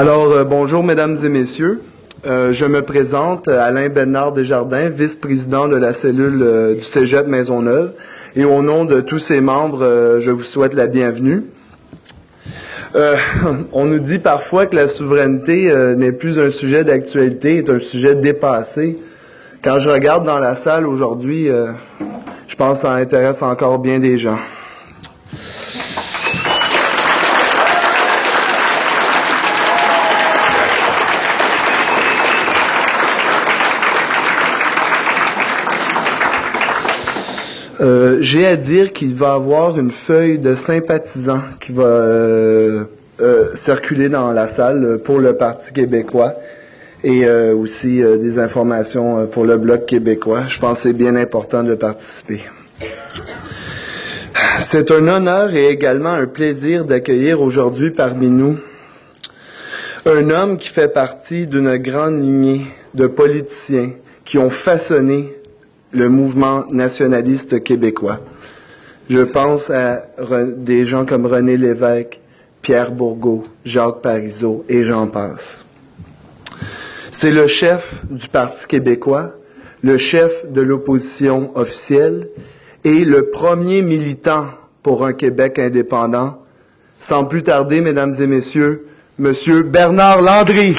Alors, euh, bonjour, mesdames et messieurs. Euh, je me présente, euh, Alain Bernard Desjardins, vice-président de la cellule du Cégep Maisonneuve. Et au nom de tous ses membres, je vous souhaite la bienvenue. On nous dit parfois que la souveraineté n'est plus un sujet d'actualité, est un sujet dépassé. Quand je regarde dans la salle aujourd'hui, je pense que ça intéresse encore bien des gens. Euh, J'ai à dire qu'il va avoir une feuille de sympathisants qui va euh, euh, circuler dans la salle pour le Parti québécois et aussi des informations pour le Bloc québécois. Je pense que c'est bien important de participer. C'est un honneur et également un plaisir d'accueillir aujourd'hui parmi nous un homme qui fait partie d'une grande lignée de politiciens qui ont façonné le mouvement nationaliste québécois. Je pense à des gens comme René Lévesque, Pierre Bourgault, Jacques Parizeau et j'en passe. C'est le chef du Parti québécois, le chef de l'opposition officielle et le premier militant pour un Québec indépendant. Sans plus tarder, mesdames et messieurs, Monsieur Bernard Landry.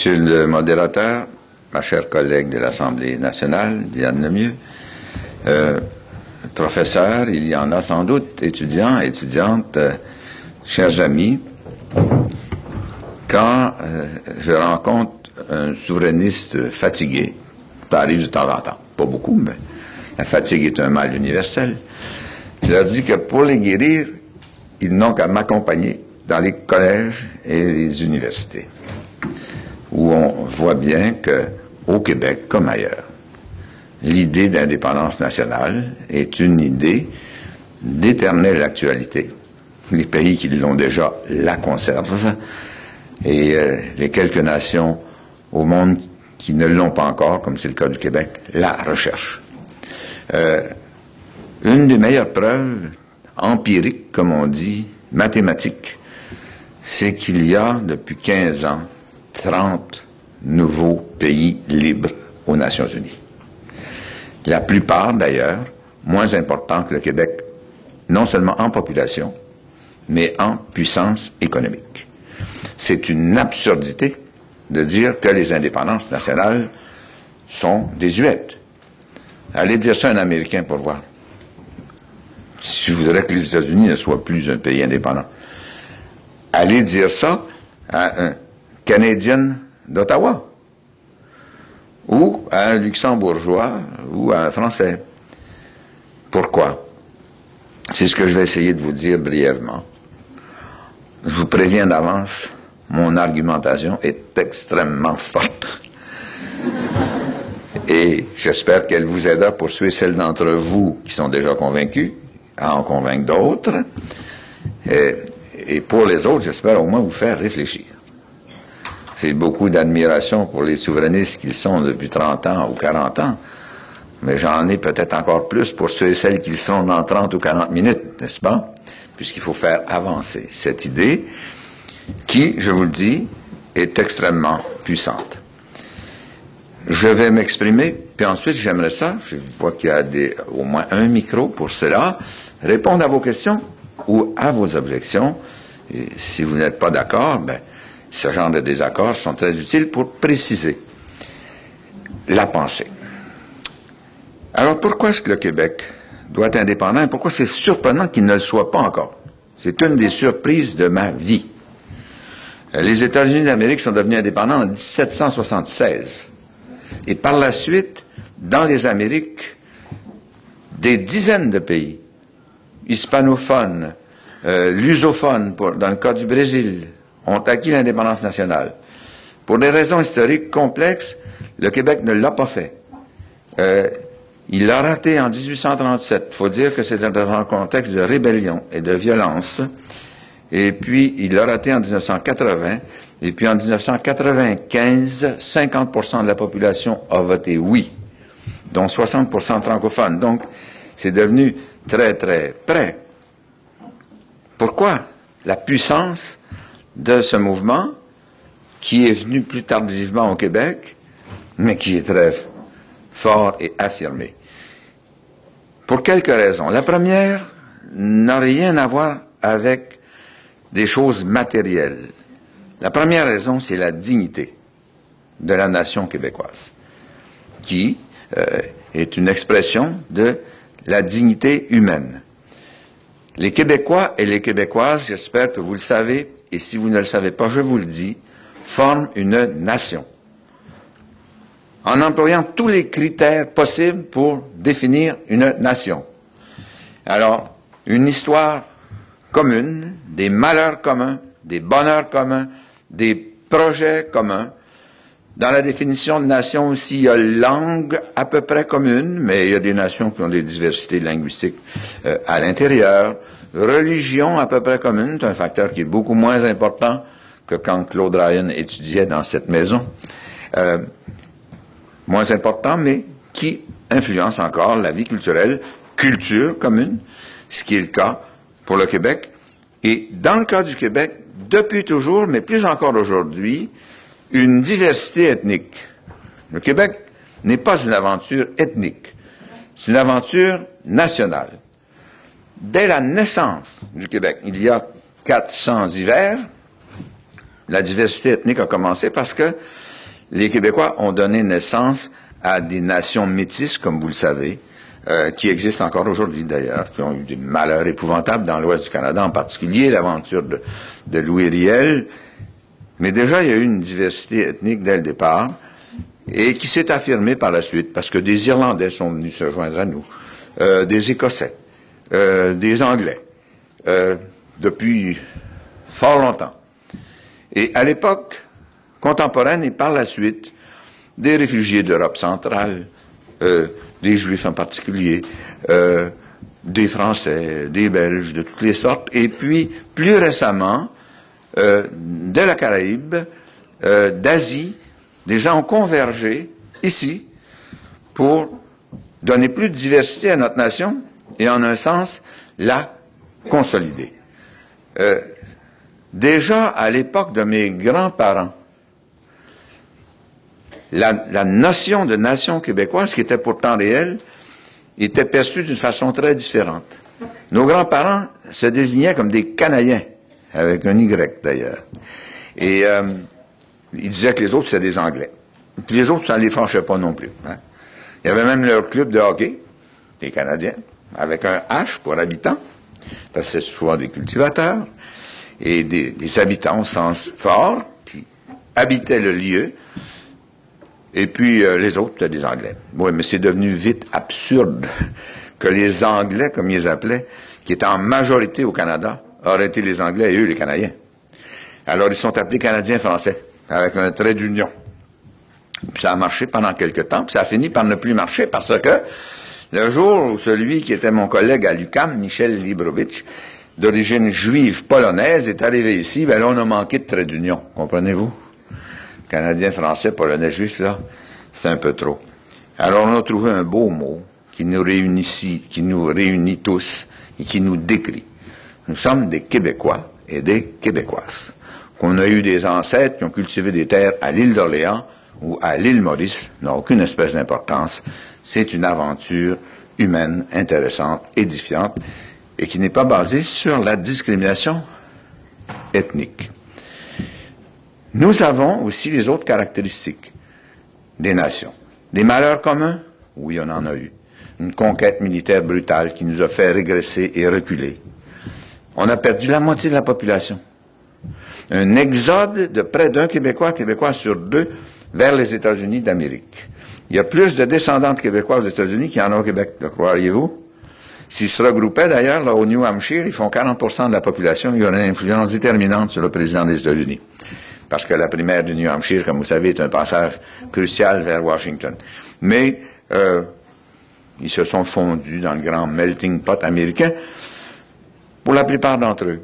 Monsieur le modérateur, ma chère collègue de l'Assemblée nationale, Diane Lemieux, euh, professeur, il y en a sans doute, étudiants, étudiantes, euh, chers amis, quand euh, je rencontre un souverainiste fatigué, ça arrive de temps en temps, pas beaucoup, mais la fatigue est un mal universel, je leur dis que pour les guérir, ils n'ont qu'à m'accompagner dans les collèges et les universités où on voit bien que au Québec comme ailleurs, l'idée d'indépendance nationale est une idée d'éternelle actualité. Les pays qui l'ont déjà la conservent et euh, les quelques nations au monde qui ne l'ont pas encore, comme c'est le cas du Québec, la recherchent. Euh, une des meilleures preuves empiriques, comme on dit, mathématiques, c'est qu'il y a depuis 15 ans 30 nouveaux pays libres aux Nations Unies. La plupart, d'ailleurs, moins importants que le Québec, non seulement en population, mais en puissance économique. C'est une absurdité de dire que les indépendances nationales sont désuètes. Allez dire ça à un Américain pour voir. Si je voudrais que les États-Unis ne soient plus un pays indépendant. Allez dire ça à un Canadien d'Ottawa, ou à un luxembourgeois, ou à un Français. Pourquoi? C'est ce que je vais essayer de vous dire brièvement. Je vous préviens d'avance, mon argumentation est extrêmement forte. Et j'espère qu'elle vous aidera pour suivre celles d'entre vous qui sont déjà convaincus, à en convaincre d'autres. Et, et pour les autres, j'espère au moins vous faire réfléchir. C'est beaucoup d'admiration pour les souverainistes qu'ils sont depuis 30 ans ou 40 ans, mais j'en ai peut-être encore plus pour ceux et celles qui sont dans 30 ou 40 minutes, n'est-ce pas? Puisqu'il faut faire avancer cette idée qui, je vous le dis, est extrêmement puissante. Je vais m'exprimer, puis ensuite j'aimerais ça, je vois qu'il y a au moins un micro pour cela, répondre à vos questions ou à vos objections. Et si vous n'êtes pas d'accord, ben, ce genre de désaccords sont très utiles pour préciser la pensée. Alors pourquoi est-ce que le Québec doit être indépendant et pourquoi c'est surprenant qu'il ne le soit pas encore? C'est une des surprises de ma vie. Les États-Unis d'Amérique sont devenus indépendants en 1776. Et par la suite, dans les Amériques, des dizaines de pays, hispanophones, euh, lusophones, dans le cas du Brésil, ont acquis l'indépendance nationale. Pour des raisons historiques complexes, le Québec ne l'a pas fait. Euh, il l'a raté en 1837. Il faut dire que c'était dans un contexte de rébellion et de violence. Et puis, il l'a raté en 1980. Et puis, en 1995, 50% de la population a voté oui, dont 60% francophones. Donc, c'est devenu très, très près. Pourquoi? La puissance de ce mouvement, qui est venu plus tardivement au Québec, mais qui est très fort et affirmé. Pour quelques raisons. La première n'a rien à voir avec des choses matérielles. La première raison, c'est la dignité de la nation québécoise, qui euh, est une expression de la dignité humaine. Les Québécois et les Québécoises, j'espère que vous le savez, et si vous ne le savez pas, je vous le dis, forment une nation. En employant tous les critères possibles pour définir une nation. Alors, une histoire commune, des malheurs communs, des bonheurs communs, des projets communs. Dans la définition de nation aussi, il y a langue à peu près commune, mais il y a des nations qui ont des diversités linguistiques euh, à l'intérieur. Religion à peu près commune, c'est un facteur qui est beaucoup moins important que quand Claude Ryan étudiait dans cette maison. Euh, moins important, mais qui influence encore la vie culturelle, culture commune, ce qui est le cas pour le Québec. Et dans le cas du Québec, depuis toujours, mais plus encore aujourd'hui, une diversité ethnique. Le Québec n'est pas une aventure ethnique, c'est une aventure nationale. Dès la naissance du Québec, il y a 400 hivers, la diversité ethnique a commencé parce que les Québécois ont donné naissance à des nations métisses, comme vous le savez, euh, qui existent encore aujourd'hui d'ailleurs, qui ont eu des malheurs épouvantables dans l'ouest du Canada, en particulier l'aventure de, Louis Riel. Mais déjà, il y a eu une diversité ethnique dès le départ et qui s'est affirmée par la suite parce que des Irlandais sont venus se joindre à nous, euh, des Écossais, euh, des Anglais, euh, depuis fort longtemps. Et à l'époque contemporaine et par la suite, des réfugiés d'Europe centrale, euh, des Juifs en particulier, euh, des Français, des Belges, de toutes les sortes, et puis plus récemment, euh, de la Caraïbe, d'Asie, des gens ont convergé ici pour donner plus de diversité à notre nation et en un sens la consolider. Euh, déjà à l'époque de mes grands-parents, la, notion de nation québécoise, qui était pourtant réelle, était perçue d'une façon très différente. Nos grands-parents se désignaient comme des Canadiens, avec un Y d'ailleurs. Et euh, ils disaient que les autres, c'était des Anglais. Puis les autres, ça ne les fâchait pas non plus. Hein. Il y avait même leur club de hockey, les Canadiens, avec un H pour habitant, parce que c'est souvent des cultivateurs, et des, habitants au sens fort, qui habitaient le lieu, et puis euh, les autres, des Anglais. Oui, mais c'est devenu vite absurde que les Anglais, comme ils les appelaient, qui étaient en majorité au Canada, auraient été les Anglais et eux les Canadiens. Alors ils sont appelés Canadiens français, avec un trait d'union. Puis ça a marché pendant quelque temps, puis ça a fini par ne plus marcher parce que le jour où celui qui était mon collègue à l'UCAM, Michel Librovitch, d'origine juive polonaise, est arrivé ici, ben là on a manqué de trait d'union, comprenez-vous? Canadien, Français, Polonais, Juif, là, c'est un peu trop. Alors on a trouvé un beau mot qui nous réunit ici, qui nous réunit tous et qui nous décrit. Nous sommes des Québécois et des Québécoises. Qu'on a eu des ancêtres qui ont cultivé des terres à l'île d'Orléans ou à l'île Maurice n'a aucune espèce d'importance. C'est une aventure humaine, intéressante, édifiante et qui n'est pas basée sur la discrimination ethnique. Nous avons aussi les autres caractéristiques des nations. Des malheurs communs? Oui, on en a eu. Une conquête militaire brutale qui nous a fait régresser et reculer. On a perdu la moitié de la population. Un exode de près d'un Québécois, Québécois sur deux, vers les États-Unis d'Amérique. Il y a plus de descendants de Québécois aux États-Unis qu'il y en a au Québec, le croiriez-vous? S'ils se regroupaient d'ailleurs, là, au New Hampshire, ils font 40% de la population, ils ont une influence déterminante sur le président des États-Unis. Parce que la primaire du New Hampshire, comme vous savez, est un passage crucial vers Washington. Mais euh, ils se sont fondus dans le grand melting pot américain, pour la plupart d'entre eux.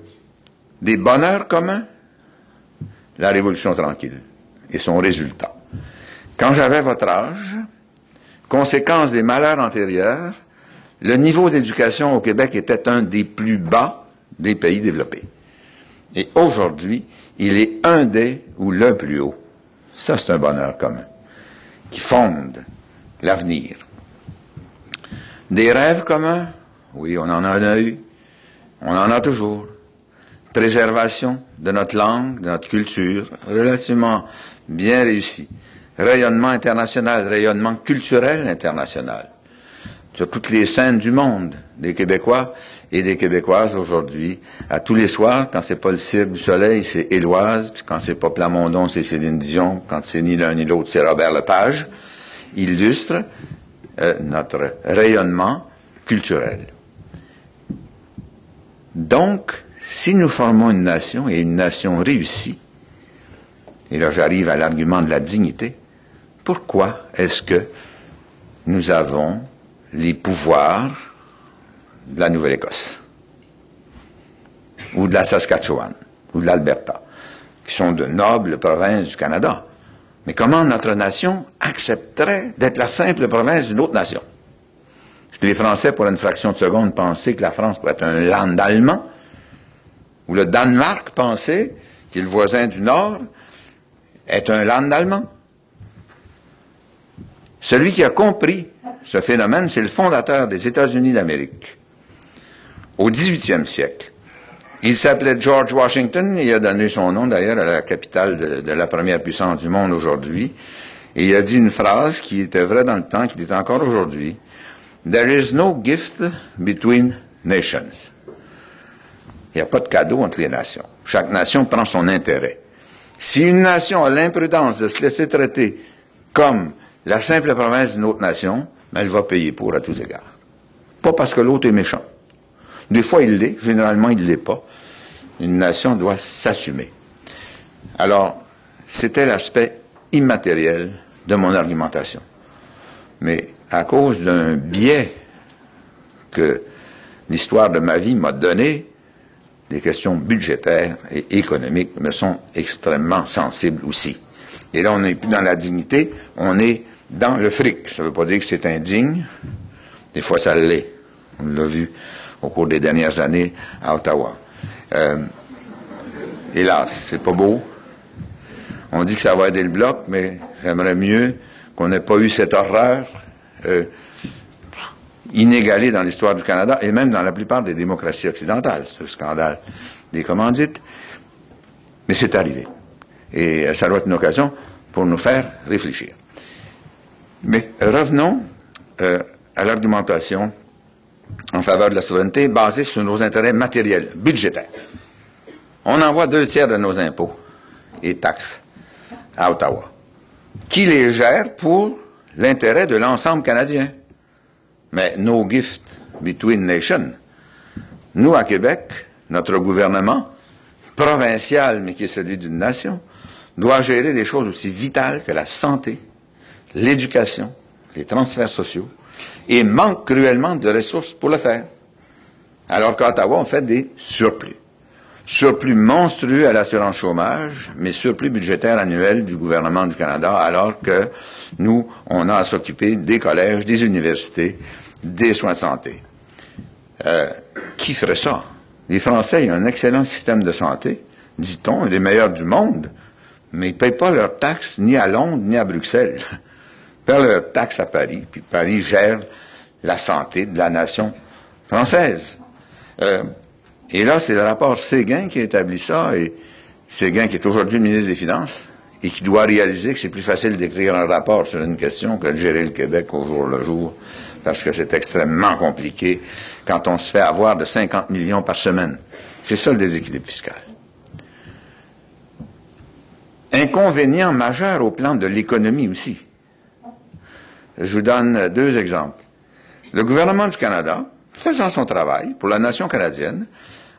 Des bonheurs communs, la Révolution tranquille et son résultat. Quand j'avais votre âge, conséquence des malheurs antérieurs, le niveau d'éducation au Québec était un des plus bas des pays développés. Et aujourd'hui, il est un des ou le plus haut. Ça, c'est un bonheur commun qui fonde l'avenir. Des rêves communs? Oui, on en a eu. On en a toujours. Préservation de notre langue, de notre culture, relativement bien réussi. Rayonnement international, rayonnement culturel international. Sur toutes les scènes du monde, des Québécois et des Québécoises aujourd'hui, à tous les soirs, quand c'est pas le Cirque du Soleil, c'est Éloise, puis quand c'est pas Plamondon, c'est Céline Dion, quand c'est ni l'un ni l'autre, c'est Robert Lepage, illustre euh, notre rayonnement culturel. Donc, si nous formons une nation et une nation réussie, et là j'arrive à l'argument de la dignité, pourquoi est-ce que nous avons les pouvoirs de la Nouvelle-Écosse ou de la Saskatchewan ou de l'Alberta, qui sont de nobles provinces du Canada? Mais comment notre nation accepterait d'être la simple province d'une autre nation? Est-ce que les Français, pour une fraction de seconde, pensaient que la France pourrait être un land allemand? Ou le Danemark pensait, qui est le voisin du Nord, est un land allemand? Celui qui a compris ce phénomène, c'est le fondateur des États-Unis d'Amérique. Au 18e siècle. Il s'appelait George Washington, et il a donné son nom d'ailleurs à la capitale de, la première puissance du monde aujourd'hui. Et il a dit une phrase qui était vraie dans le temps, qui est encore aujourd'hui. There is no gift between nations. Il n'y a pas de cadeau entre les nations. Chaque nation prend son intérêt. Si une nation a l'imprudence de se laisser traiter comme la simple province d'une autre nation, mais elle va payer pour à tous égards. Pas parce que l'autre est méchant. Des fois, il l'est. Généralement, il ne l'est pas. Une nation doit s'assumer. Alors, c'était l'aspect immatériel de mon argumentation. Mais à cause d'un biais que l'histoire de ma vie m'a donné, des questions budgétaires et économiques me sont extrêmement sensibles aussi. Et là, on n'est plus dans la dignité, on est dans le fric. Ça ne veut pas dire que c'est indigne. Des fois, ça l'est. On l'a vu au cours des dernières années à Ottawa. Euh, hélas, c'est pas beau. On dit que ça va aider le bloc, mais j'aimerais mieux qu'on n'ait pas eu cette horreur euh, inégalée dans l'histoire du Canada et même dans la plupart des démocraties occidentales, ce scandale des commandites. Mais c'est arrivé. Et ça doit être une occasion pour nous faire réfléchir. Mais revenons euh, à l'argumentation en faveur de la souveraineté basée sur nos intérêts matériels, budgétaires. On envoie deux tiers de nos impôts et taxes à Ottawa. Qui les gère pour l'intérêt de l'ensemble canadien? Mais no gift between nations. Nous, à Québec, notre gouvernement, provincial, mais qui est celui d'une nation, doit gérer des choses aussi vitales que la santé, l'éducation, les transferts sociaux, et manque cruellement de ressources pour le faire. Alors qu'à Ottawa, on fait des surplus. Surplus monstrueux à l'assurance chômage, mais surplus budgétaire annuel du gouvernement du Canada, alors que nous, on a à s'occuper des collèges, des universités, des soins de santé. Euh, qui ferait ça? Les Français ont un excellent système de santé, dit-on, les meilleurs du monde, mais ils ne payent pas leurs taxes ni à Londres ni à Bruxelles paient leurs taxes à Paris, puis Paris gère la santé de la nation française. Euh, et là, c'est le rapport Séguin qui établit ça, et Séguin qui est aujourd'hui ministre des Finances, et qui doit réaliser que c'est plus facile d'écrire un rapport sur une question que de gérer le Québec au jour le jour, parce que c'est extrêmement compliqué quand on se fait avoir de 50 millions par semaine. C'est ça le déséquilibre fiscal. Inconvénient majeur au plan de l'économie aussi. Je vous donne deux exemples. Le gouvernement du Canada faisant son travail pour la nation canadienne,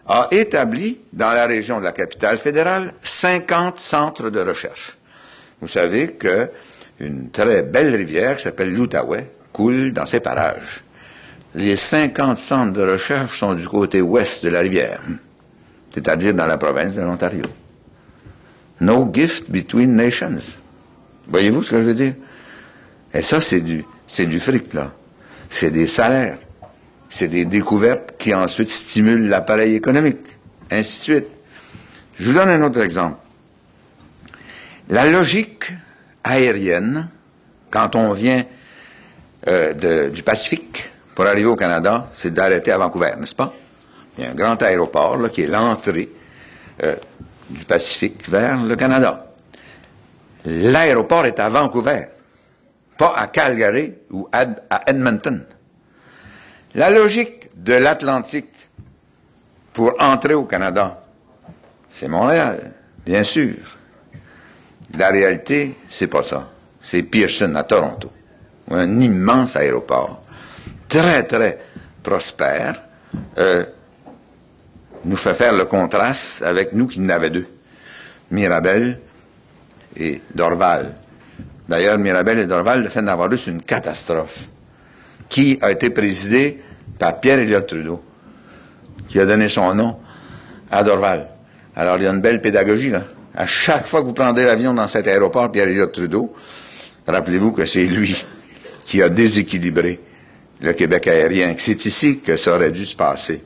a établi dans la région de la capitale fédérale 50 centres de recherche. Vous savez que une très belle rivière qui s'appelle l'Outaouais coule dans ces parages. Les 50 centres de recherche sont du côté ouest de la rivière, c'est-à-dire dans la province de l'Ontario. No gift between nations. Voyez-vous ce que je veux dire? Et ça, c'est du, c'est du fric, là. C'est des salaires. C'est des découvertes qui ensuite stimulent l'appareil économique. Ainsi de suite. Je vous donne un autre exemple. La logique aérienne, quand on vient euh, du Pacifique pour arriver au Canada, c'est d'arrêter à Vancouver, n'est-ce pas? Il y a un grand aéroport là, qui est l'entrée euh, du Pacifique vers le Canada. L'aéroport est à Vancouver, pas à Calgary ou à Edmonton. La logique de l'Atlantique pour entrer au Canada, c'est Montréal, bien sûr. La réalité, c'est pas ça. C'est Pearson à Toronto. Un immense aéroport, très, très prospère, euh, nous fait faire le contraste avec nous qui n'avons deux. Mirabel et Dorval. D'ailleurs, Mirabel et Dorval, le fait d'avoir eu, une catastrophe qui a été présidée par Pierre Elliott Trudeau, qui a donné son nom à Dorval? Alors, il y a une belle pédagogie, là. À chaque fois que vous prendrez l'avion dans cet aéroport, Pierre Elliott Trudeau, rappelez-vous que c'est lui qui a déséquilibré le Québec aérien, c'est ici que ça aurait dû se passer.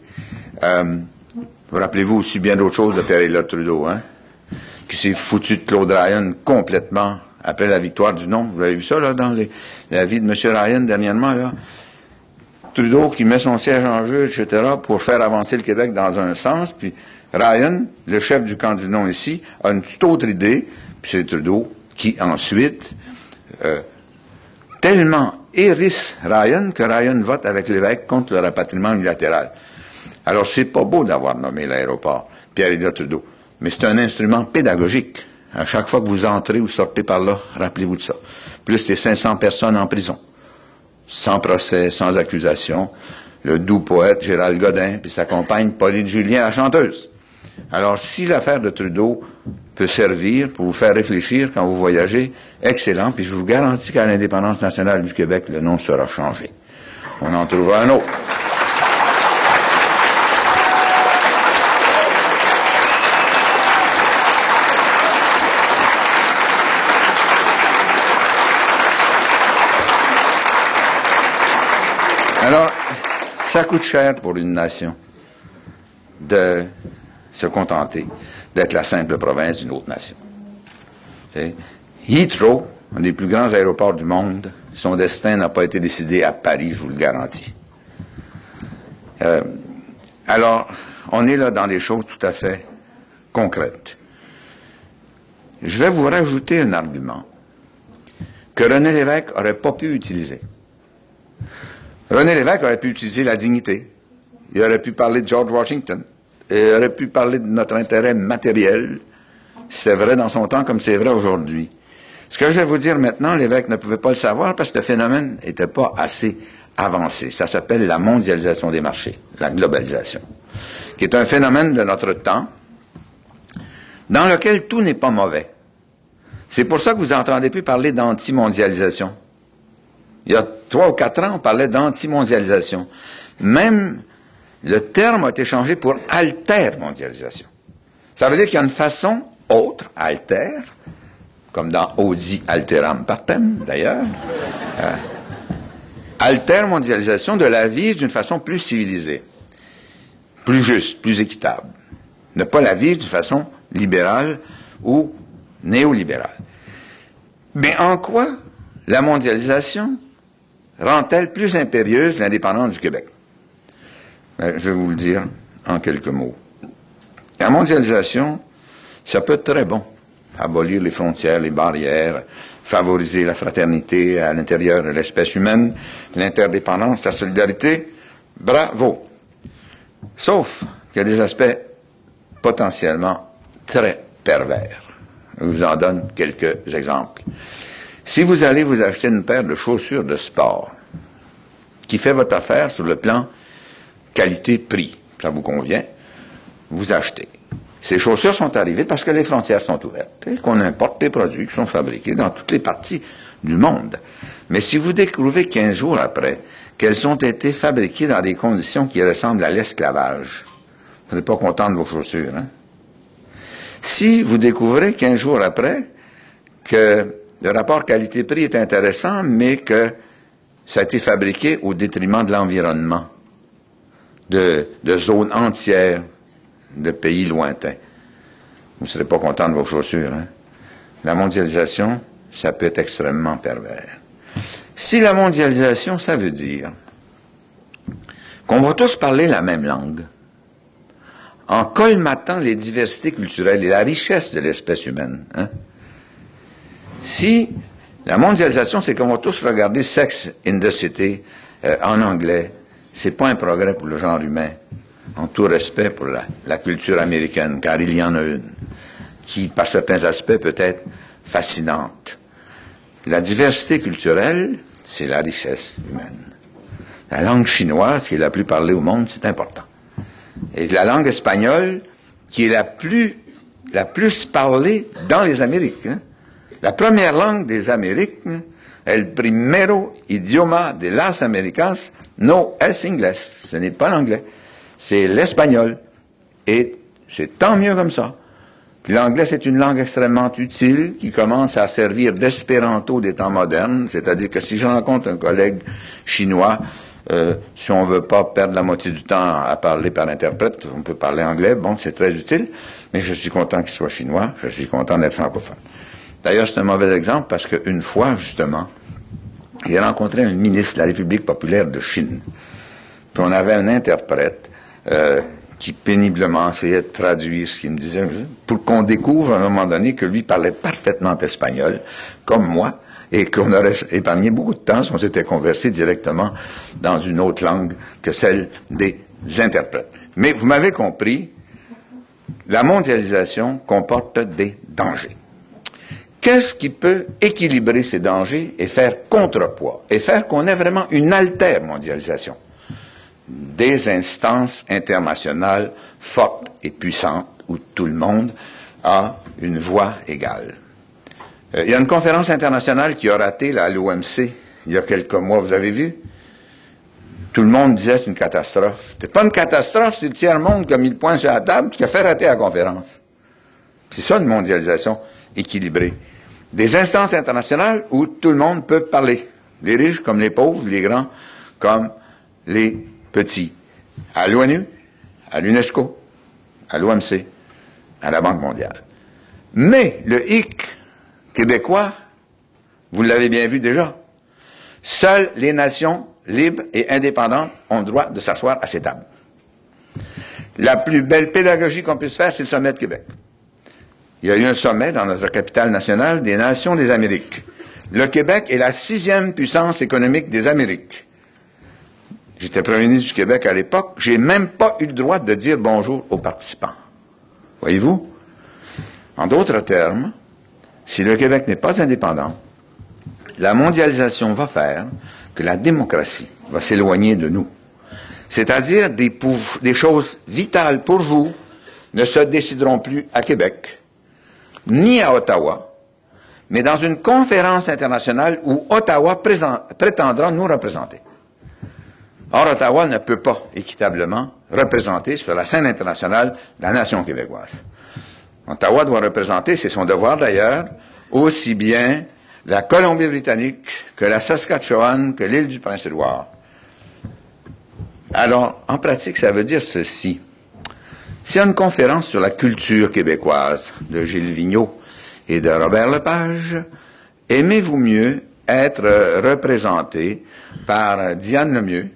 Euh, vous rappelez-vous aussi bien d'autres choses de Pierre Elliott Trudeau, hein? Qui s'est foutu de Claude Ryan complètement après la victoire du non. Vous avez vu ça, là, dans la vie de M. Ryan dernièrement, là? Trudeau qui met son siège en jeu, etc., pour faire avancer le Québec dans un sens, puis Ryan, le chef du camp du non ici, a une toute autre idée, puis c'est Trudeau qui ensuite euh, tellement hérisse Ryan que Ryan vote avec l'évêque contre le rapatriement unilatéral. Alors c'est pas beau d'avoir nommé l'aéroport Pierre-Éliott Trudeau, mais c'est un instrument pédagogique. À chaque fois que vous entrez ou sortez par là, rappelez-vous de ça. Plus c'est 500 personnes en prison sans procès, sans accusation, le doux poète Gérald Godin, puis sa compagne Pauline Julien, la chanteuse. Alors, si l'affaire de Trudeau peut servir pour vous faire réfléchir quand vous voyagez, excellent, puis je vous garantis qu'à l'indépendance nationale du Québec, le nom sera changé. On en trouvera un autre. Alors, ça coûte cher pour une nation de se contenter d'être la simple province d'une autre nation. Heathrow, un des plus grands aéroports du monde, son destin n'a pas été décidé à Paris, je vous le garantis. Euh, alors, on est là dans des choses tout à fait concrètes. Je vais vous rajouter un argument que René Lévesque n'aurait pas pu utiliser. René Lévesque aurait pu utiliser la dignité. Il aurait pu parler de George Washington. Il aurait pu parler de notre intérêt matériel. C'est vrai dans son temps comme c'est vrai aujourd'hui. Ce que je vais vous dire maintenant, l'évêque ne pouvait pas le savoir parce que le phénomène n'était pas assez avancé. Ça s'appelle la mondialisation des marchés, la globalisation, qui est un phénomène de notre temps dans lequel tout n'est pas mauvais. C'est pour ça que vous n'entendez plus parler d'anti-mondialisation. Il y a trois ou quatre ans, on parlait d'anti-mondialisation. Même le terme a été changé pour alter-mondialisation. Ça veut dire qu'il y a une façon autre, alter, comme dans Audi alteram partem, d'ailleurs, euh, alter-mondialisation de la vie d'une façon plus civilisée, plus juste, plus équitable. Ne pas la vivre d'une façon libérale ou néolibérale. Mais en quoi la mondialisation rend-elle plus impérieuse l'indépendance du Québec? Ben, je vais vous le dire en quelques mots. La mondialisation, ça peut être très bon. Abolir les frontières, les barrières, favoriser la fraternité à l'intérieur de l'espèce humaine, l'interdépendance, la solidarité. Bravo. Sauf qu'il y a des aspects potentiellement très pervers. Je vous en donne quelques exemples. Si vous allez vous acheter une paire de chaussures de sport qui fait votre affaire sur le plan qualité-prix. Ça vous convient, vous achetez. Ces chaussures sont arrivées parce que les frontières sont ouvertes et qu'on importe des produits qui sont fabriqués dans toutes les parties du monde. Mais si vous découvrez 15 jours après qu'elles ont été fabriquées dans des conditions qui ressemblent à l'esclavage, vous n'êtes pas content de vos chaussures. Hein? Si vous découvrez 15 jours après que le rapport qualité-prix est intéressant, mais que ça a été fabriqué au détriment de l'environnement, de, zones entières de pays lointains. Vous ne serez pas content de vos chaussures. Hein? La mondialisation, ça peut être extrêmement pervers. Si la mondialisation, ça veut dire qu'on va tous parler la même langue, en colmatant les diversités culturelles et la richesse de l'espèce humaine. Hein? Si la mondialisation, c'est qu'on va tous regarder Sex in the City euh, en anglais, c'est pas un progrès pour le genre humain, en tout respect pour la, culture américaine, car il y en a une, qui, par certains aspects, peut être fascinante. La diversité culturelle, c'est la richesse humaine. La langue chinoise, qui est la plus parlée au monde, c'est important et la langue espagnole qui est la plus, la plus parlée dans les Amériques. Hein. La première langue des Amériques, el primero idioma de las Américas no es inglés. Ce n'est pas l'anglais. C'est l'espagnol. Et c'est tant mieux comme ça. l'anglais, c'est une langue extrêmement utile qui commence à servir d'espéranto des temps modernes. C'est-à-dire que si je rencontre un collègue chinois, euh, si on veut pas perdre la moitié du temps à parler par interprète, on peut parler anglais, bon, c'est très utile, mais je suis content qu'il soit chinois, je suis content d'être francophone. D'ailleurs, c'est un mauvais exemple parce qu'une fois, justement, il a rencontré un ministre de la République populaire de Chine. Puis on avait un interprète euh, qui péniblement essayait de traduire ce qu'il me disait, pour qu'on découvre à un moment donné que lui parlait parfaitement espagnol, comme moi, et qu'on aurait épargné beaucoup de temps si on s'était conversé directement dans une autre langue que celle des interprètes. Mais vous m'avez compris, la mondialisation comporte des dangers. Qu'est-ce qui peut équilibrer ces dangers et faire contrepoids et faire qu'on ait vraiment une altère mondialisation? Des instances internationales fortes et puissantes où tout le monde a une voix égale. Euh, il y a une conférence internationale qui a raté à l'OMC il y a quelques mois, vous avez vu? Tout le monde disait c'est une catastrophe. C'est pas une catastrophe, c'est le tiers-monde qui a mis le point sur la table qui a fait rater la conférence. C'est ça une mondialisation équilibrée. Des instances internationales où tout le monde peut parler. Les riches comme les pauvres, les grands comme les petits. À l'ONU, à l'UNESCO, à l'OMC, à la Banque mondiale. Mais le hic québécois, vous l'avez bien vu déjà, seules les nations libres et indépendantes ont le droit de s'asseoir à ces tables. La plus belle pédagogie qu'on puisse faire, c'est le sommet de Québec. Il y a eu un sommet dans notre capitale nationale des Nations des Amériques. Le Québec est la sixième puissance économique des Amériques. J'étais premier ministre du Québec à l'époque. J'ai même pas eu le droit de dire bonjour aux participants. Voyez-vous? En d'autres termes, si le Québec n'est pas indépendant, la mondialisation va faire que la démocratie va s'éloigner de nous. C'est-à-dire des, des choses vitales pour vous ne se décideront plus à Québec, ni à Ottawa, mais dans une conférence internationale où Ottawa prétendra nous représenter. Or, Ottawa ne peut pas équitablement représenter sur la scène internationale la nation québécoise. Ottawa doit représenter, c'est son devoir d'ailleurs, aussi bien la Colombie-Britannique que la Saskatchewan, que l'île du Prince-Édouard. Alors, en pratique, ça veut dire ceci. C'est une conférence sur la culture québécoise de Gilles Vigneault et de Robert Lepage. Aimez-vous mieux être représenté par Diane Lemieux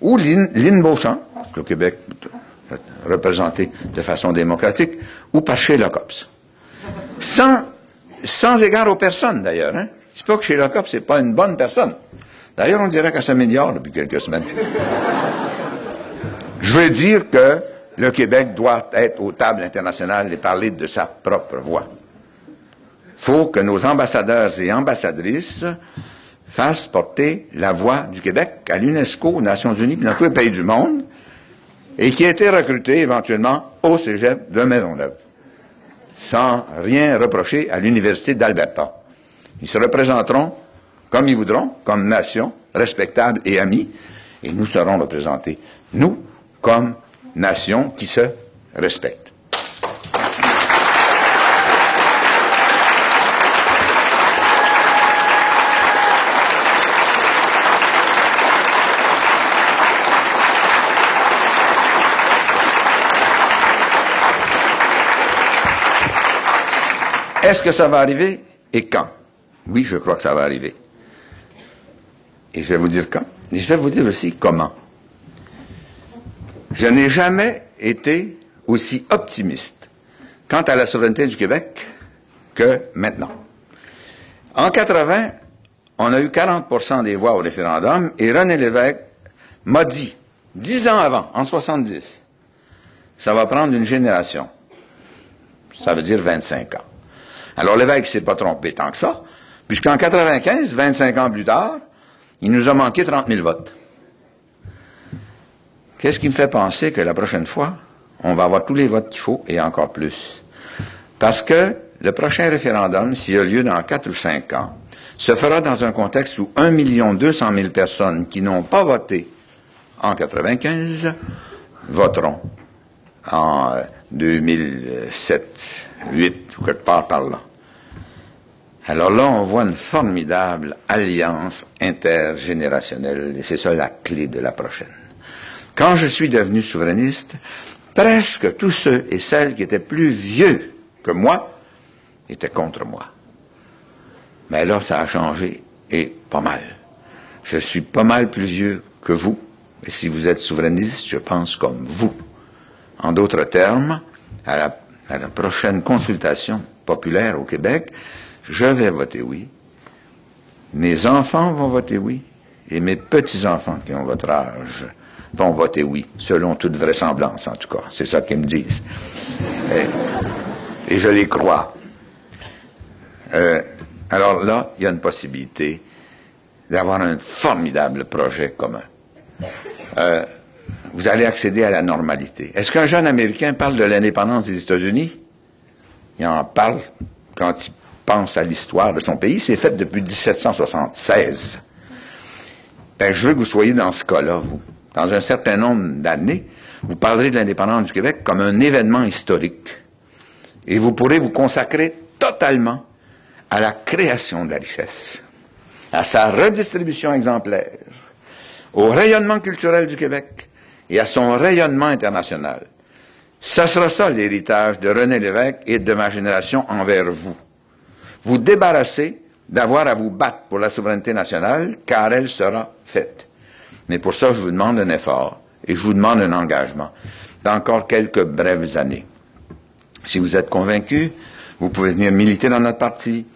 ou Lynn, Beauchamp, parce que le Québec représenté de façon démocratique, ou par Sheila Copps. Sans, sans égard aux personnes, d'ailleurs. Hein? Je pas que Sheila Copps n'est pas une bonne personne. D'ailleurs, on dirait qu'elle s'améliore depuis quelques semaines. Je veux dire que le Québec doit être aux tables internationales et parler de sa propre voix. Il faut que nos ambassadeurs et ambassadrices fasse porter la voix du Québec à l'UNESCO, aux Nations Unies, dans tous les pays du monde, et qui a été recruté éventuellement au cégep de Maisonneuve, sans rien reprocher à l'Université d'Alberta. Ils se représenteront comme ils voudront, comme nation respectable et amie, et nous serons représentés, nous, comme nation qui se respecte. Est-ce que ça va arriver et quand? Oui, je crois que ça va arriver. Et je vais vous dire quand. Et je vais vous dire aussi comment. Je n'ai jamais été aussi optimiste quant à la souveraineté du Québec que maintenant. En 80, on a eu 40% des voix au référendum et René Lévesque m'a dit, dix ans avant, en 70, ça va prendre une génération. Ça veut dire 25 ans. Alors l'évêque s'est pas trompé tant que ça, puisqu'en 95, 25 ans plus tard, il nous a manqué 30 000 votes. Qu'est-ce qui me fait penser que la prochaine fois, on va avoir tous les votes qu'il faut et encore plus? Parce que le prochain référendum, s'il a lieu dans 4 ou 5 ans, se fera dans un contexte où 1 200 000 personnes qui n'ont pas voté en 95 voteront en 2007, 8 ou quelque part par là. Alors là, on voit une formidable alliance intergénérationnelle, et c'est ça la clé de la prochaine. Quand je suis devenu souverainiste, presque tous ceux et celles qui étaient plus vieux que moi étaient contre moi. Mais là, ça a changé, et pas mal. Je suis pas mal plus vieux que vous, et si vous êtes souverainiste, je pense comme vous. En d'autres termes, à la, à la prochaine consultation populaire au Québec, je vais voter oui. Mes enfants vont voter oui. Et mes petits-enfants qui ont votre âge vont voter oui, selon toute vraisemblance en tout cas. C'est ça qu'ils me disent. Et, je les crois. Euh, alors là, il y a une possibilité d'avoir un formidable projet commun. Euh, vous allez accéder à la normalité. Est-ce qu'un jeune Américain parle de l'indépendance des États-Unis? Il en parle quand il pense à l'histoire de son pays, c'est fait depuis 1776. Ben, je veux que vous soyez dans ce cas-là, vous. Dans un certain nombre d'années, vous parlerez de l'indépendance du Québec comme un événement historique. Et vous pourrez vous consacrer totalement à la création de la richesse, à sa redistribution exemplaire, au rayonnement culturel du Québec et à son rayonnement international. Ça sera ça l'héritage de René Lévesque et de ma génération envers vous vous débarrasser d'avoir à vous battre pour la souveraineté nationale, car elle sera faite. Mais pour ça, je vous demande un effort et je vous demande un engagement d'encore quelques brèves années. Si vous êtes convaincu, vous pouvez venir militer dans notre parti.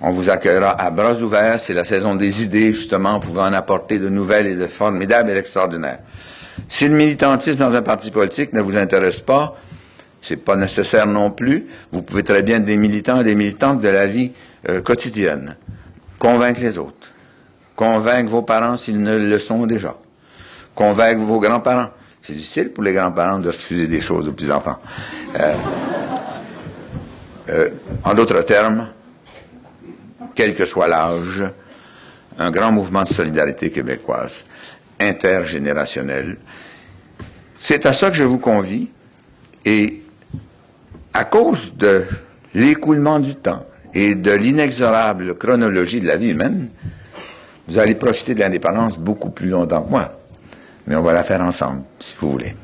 On vous accueillera à bras ouverts. C'est la saison des idées, justement, pouvant en apporter de nouvelles et de formidables et d'extraordinaires. Si le militantisme dans un parti politique ne vous intéresse pas, c'est pas nécessaire non plus. Vous pouvez très bien être des militants et des militantes de la vie euh, quotidienne. Convaincre les autres. Convaincre vos parents s'ils ne le sont déjà. Convaincre vos grands-parents. C'est difficile pour les grands-parents de refuser des choses aux petits-enfants. Euh, euh, en d'autres termes, quel que soit l'âge, un grand mouvement de solidarité québécoise, intergénérationnel. C'est à ça que je vous convie et à cause de l'écoulement du temps et de l'inexorable chronologie de la vie humaine, vous allez profiter de l'indépendance beaucoup plus longtemps que moi. Mais on va la faire ensemble, si vous voulez.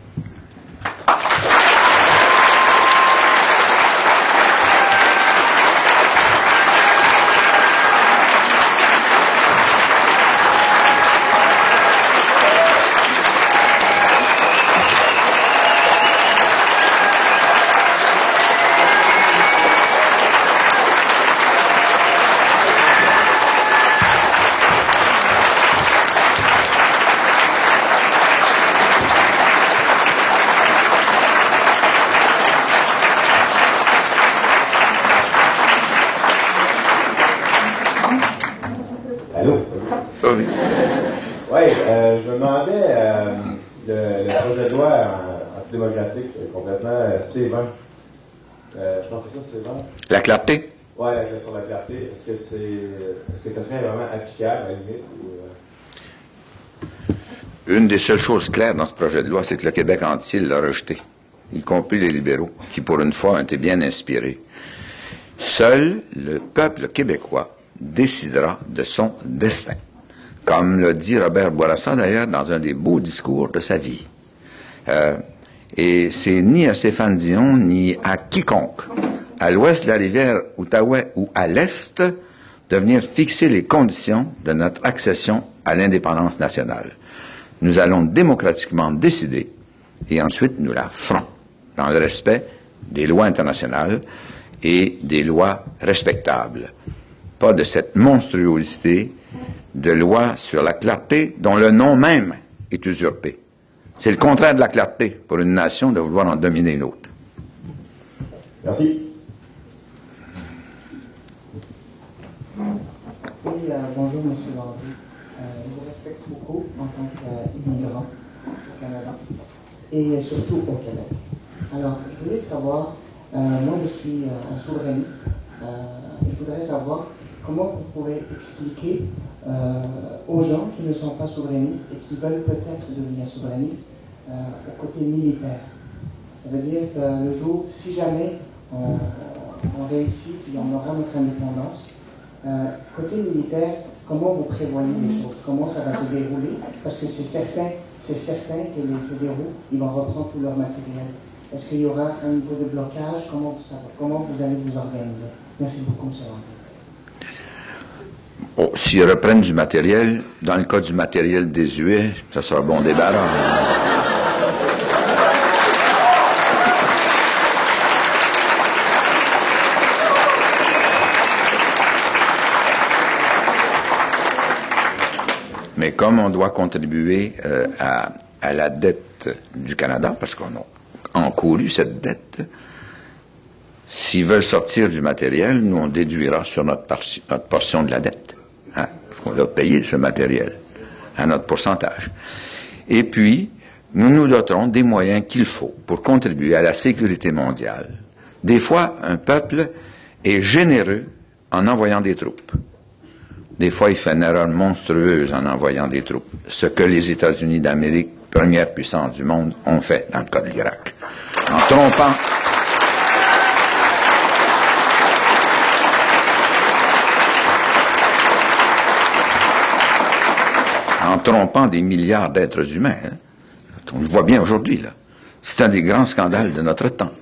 Une des seules choses claires dans ce projet de loi, c'est que le Québec entier l'a rejeté, y compris les libéraux, qui pour une fois ont été bien inspirés. Seul le peuple québécois décidera de son destin, comme le dit Robert Bourassa d'ailleurs dans un des beaux discours de sa vie. Euh, et c'est ni à Stéphane Dion, ni à quiconque, à l'ouest de la rivière Outaouais ou à l'est, de venir fixer les conditions de notre accession à l'indépendance nationale. Nous allons démocratiquement décider et ensuite nous la ferons dans le respect des lois internationales et des lois respectables. Pas de cette monstruosité de loi sur la clarté dont le nom même est usurpé. C'est le contraire de la clarté pour une nation de vouloir en dominer une autre. Merci. Oui, euh, bonjour. Qu'immigrant au Canada et surtout au Québec. Alors, je voulais savoir, euh, moi je suis euh, un souverainiste, euh, je voudrais savoir comment vous pouvez expliquer aux gens qui ne sont pas souverainistes et qui veulent peut-être devenir souverainistes au côté militaire. Ça veut dire que le jour, si jamais on, on réussit et on aura notre indépendance, côté militaire, Comment vous prévoyez les choses? Comment ça va se dérouler? Parce que c'est certain, c'est certain que les fédéraux, ils vont reprendre tout leur matériel. Est-ce qu'il y aura un niveau de blocage? Comment vous, comment vous allez vous organiser? Merci beaucoup, M. Oh, S'ils reprennent du matériel, dans le cas du matériel désuet, ça sera bon débarras. Mais comme on doit contribuer euh, à, la dette du Canada, parce qu'on a encouru cette dette, s'ils veulent sortir du matériel, nous, on déduira sur notre, portion de la dette. Hein, doit payer ce matériel à notre pourcentage. Et puis, nous nous doterons des moyens qu'il faut pour contribuer à la sécurité mondiale. Des fois, un peuple est généreux en envoyant des troupes. Des fois, il fait une erreur monstrueuse en envoyant des troupes. Ce que les États-Unis d'Amérique, première puissance du monde, ont fait dans le cas de l'Irak. En trompant en trompant des milliards d'êtres humains. Hein. On le voit bien aujourd'hui, là. C'est un des grands scandales de notre temps.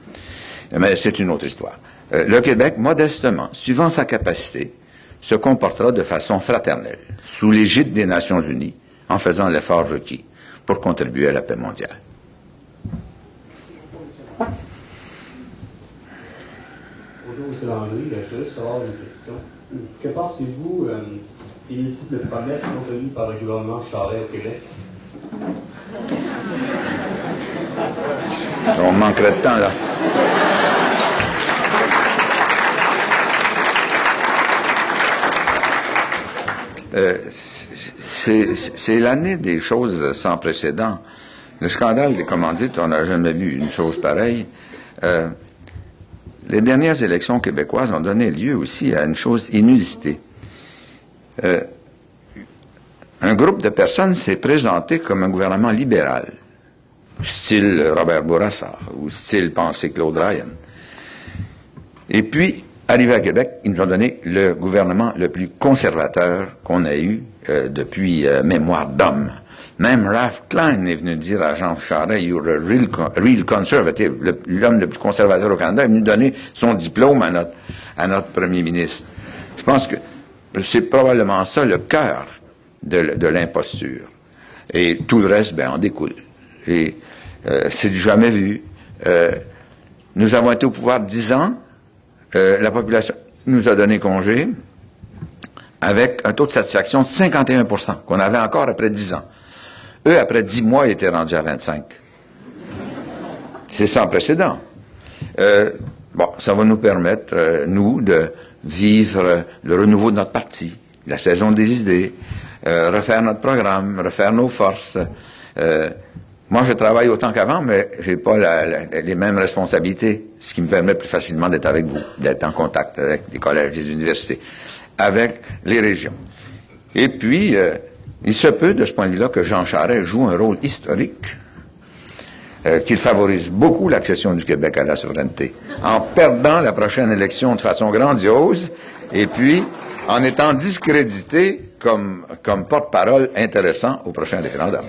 Mais c'est une autre histoire. Euh, le Québec, modestement, suivant sa capacité, se comportera de façon fraternelle, sous l'égide des Nations Unies, en faisant l'effort requis pour contribuer à la paix mondiale. Bonjour, M. Landry. Je juste savoir une question. Que pensez-vous euh, des multiples promesses contenues par le gouvernement Charest au Québec? On manquerait de temps, là. Euh, c'est l'année des choses sans précédent. Le scandale des commandites, on n'a jamais vu une chose pareille. Euh, les dernières élections québécoises ont donné lieu aussi à une chose inusitée. Euh, un groupe de personnes s'est présenté comme un gouvernement libéral, style Robert Bourassa ou style Pensée Claude Ryan. Et puis, Arrivé à Québec, ils nous ont donné le gouvernement le plus conservateur qu'on a eu euh, depuis euh, Mémoire d'homme. Même Ralph Klein est venu dire à Jean Charest, you're a real, real conservative, l'homme le, plus conservateur au Canada, est venu donner son diplôme à notre, premier ministre. Je pense que c'est probablement ça le cœur de, de l'imposture. Et tout le reste, ben, en découle. Et euh, c'est du jamais vu. nous avons été au pouvoir dix ans, euh, la population nous a donné congé avec un taux de satisfaction de 51% qu'on avait encore après 10 ans. Eux, après 10 mois, ils étaient rendus à 25. C'est sans précédent. Euh, bon, ça va nous permettre, euh, nous, de vivre le renouveau de notre parti, la saison des idées, refaire notre programme, refaire nos forces. Moi, je travaille autant qu'avant, mais j'ai pas les mêmes responsabilités, ce qui me permet plus facilement d'être avec vous, d'être en contact avec les collèges, les universités, avec les régions. Et puis, euh, il se peut, de ce point de vue-là, que Jean Charest joue un rôle historique, euh, qu'il favorise beaucoup l'accession du Québec à la souveraineté, en perdant la prochaine élection de façon grandiose, et puis en étant discrédité comme, comme porte-parole intéressant au prochain référendum.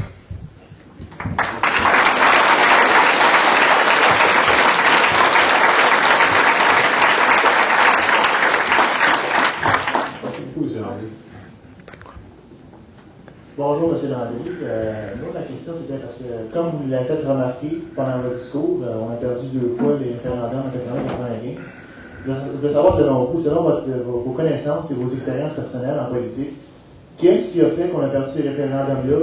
Bonjour, M. Landry. Euh, nous, la question, c'était parce que, comme vous l'avez fait remarquer pendant votre discours, euh, on a perdu deux fois les référendums en 1995. Je veux savoir, selon vous, selon votre, vos, connaissances et vos expériences personnelles en politique, qu'est-ce qui a fait qu'on a perdu ces référendums-là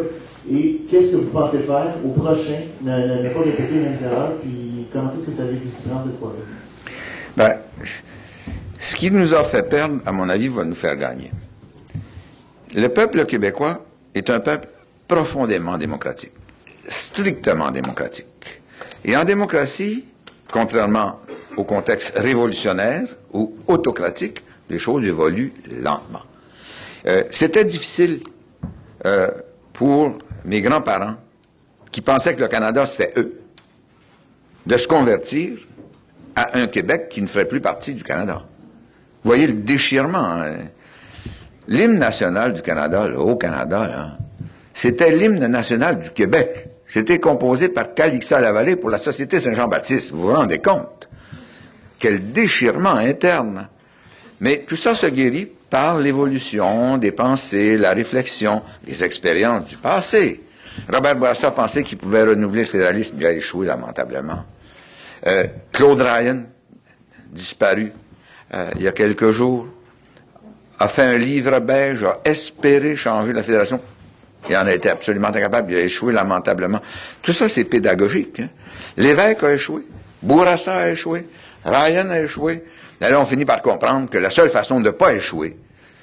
et qu'est-ce que vous pensez faire au prochain, ne, ne, pas répéter les mêmes erreurs, puis comment est-ce que ça vécu dans cette fois-là? Ben, ce qui nous a fait perdre, à mon avis, va nous faire gagner. Le peuple québécois est un peuple profondément démocratique, strictement démocratique. Et en démocratie, contrairement au contexte révolutionnaire ou autocratique, les choses évoluent lentement. Euh, c'était difficile euh, pour mes grands-parents, qui pensaient que le Canada, c'était eux, de se convertir à un Québec qui ne ferait plus partie du Canada. Vous voyez le déchirement. Hein? L'hymne national du Canada, le Haut-Canada, c'était l'hymne national du Québec. C'était composé par Calixa Lavallée pour la Société Saint-Jean-Baptiste. Vous vous rendez compte? Quel déchirement interne. Mais tout ça se guérit par l'évolution des pensées, la réflexion, les expériences du passé. Robert Bourassa pensait qu'il pouvait renouveler le fédéralisme, il a échoué lamentablement. Euh, Claude Ryan, disparu euh, il y a quelques jours, a fait un livre beige, a espéré changer la fédération. Il en a été absolument incapable, il a échoué lamentablement. Tout ça, c'est pédagogique. Hein. L'évêque a échoué, Bourassa a échoué, Ryan a échoué. Là, on finit par comprendre que la seule façon de ne pas échouer,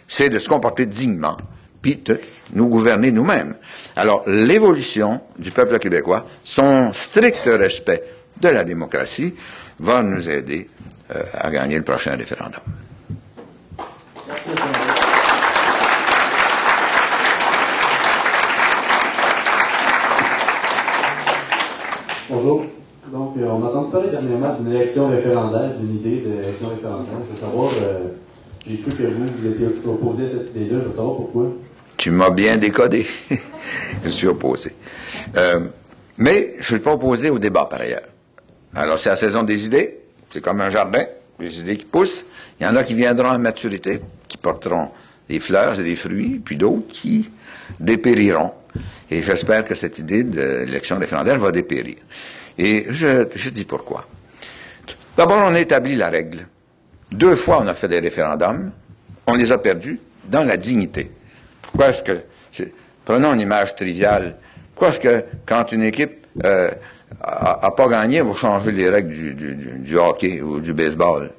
c'est de se comporter dignement, puis de nous gouverner nous-mêmes. Alors, l'évolution du peuple québécois, son strict respect de la démocratie, va nous aider euh, à gagner le prochain référendum. Bonjour. Donc, euh, on a entendu parler dernièrement d'une élection référendaire, d'une idée d'élection référendaire. Je veux savoir, euh, j'ai cru que vous, vous étiez opposé à cette idée-là. Je veux savoir pourquoi. Tu m'as bien décodé. je suis opposé. Euh, mais je ne suis pas opposé au débat, par ailleurs. Alors, c'est la saison des idées. C'est comme un jardin. Les idées qui poussent. Il y en a qui viendront à maturité, qui porteront des fleurs et des fruits, puis d'autres qui dépériront. Et j'espère que cette idée de l'élection référendaire va dépérir. Et je, je dis pourquoi. D'abord, on a établi la règle. Deux fois, on a fait des référendums. On les a perdus dans la dignité. Pourquoi est-ce que... prenons une image triviale. Pourquoi est-ce que quand une équipe euh, a, pas gagné, vous changez les règles du, du, du, hockey ou du baseball?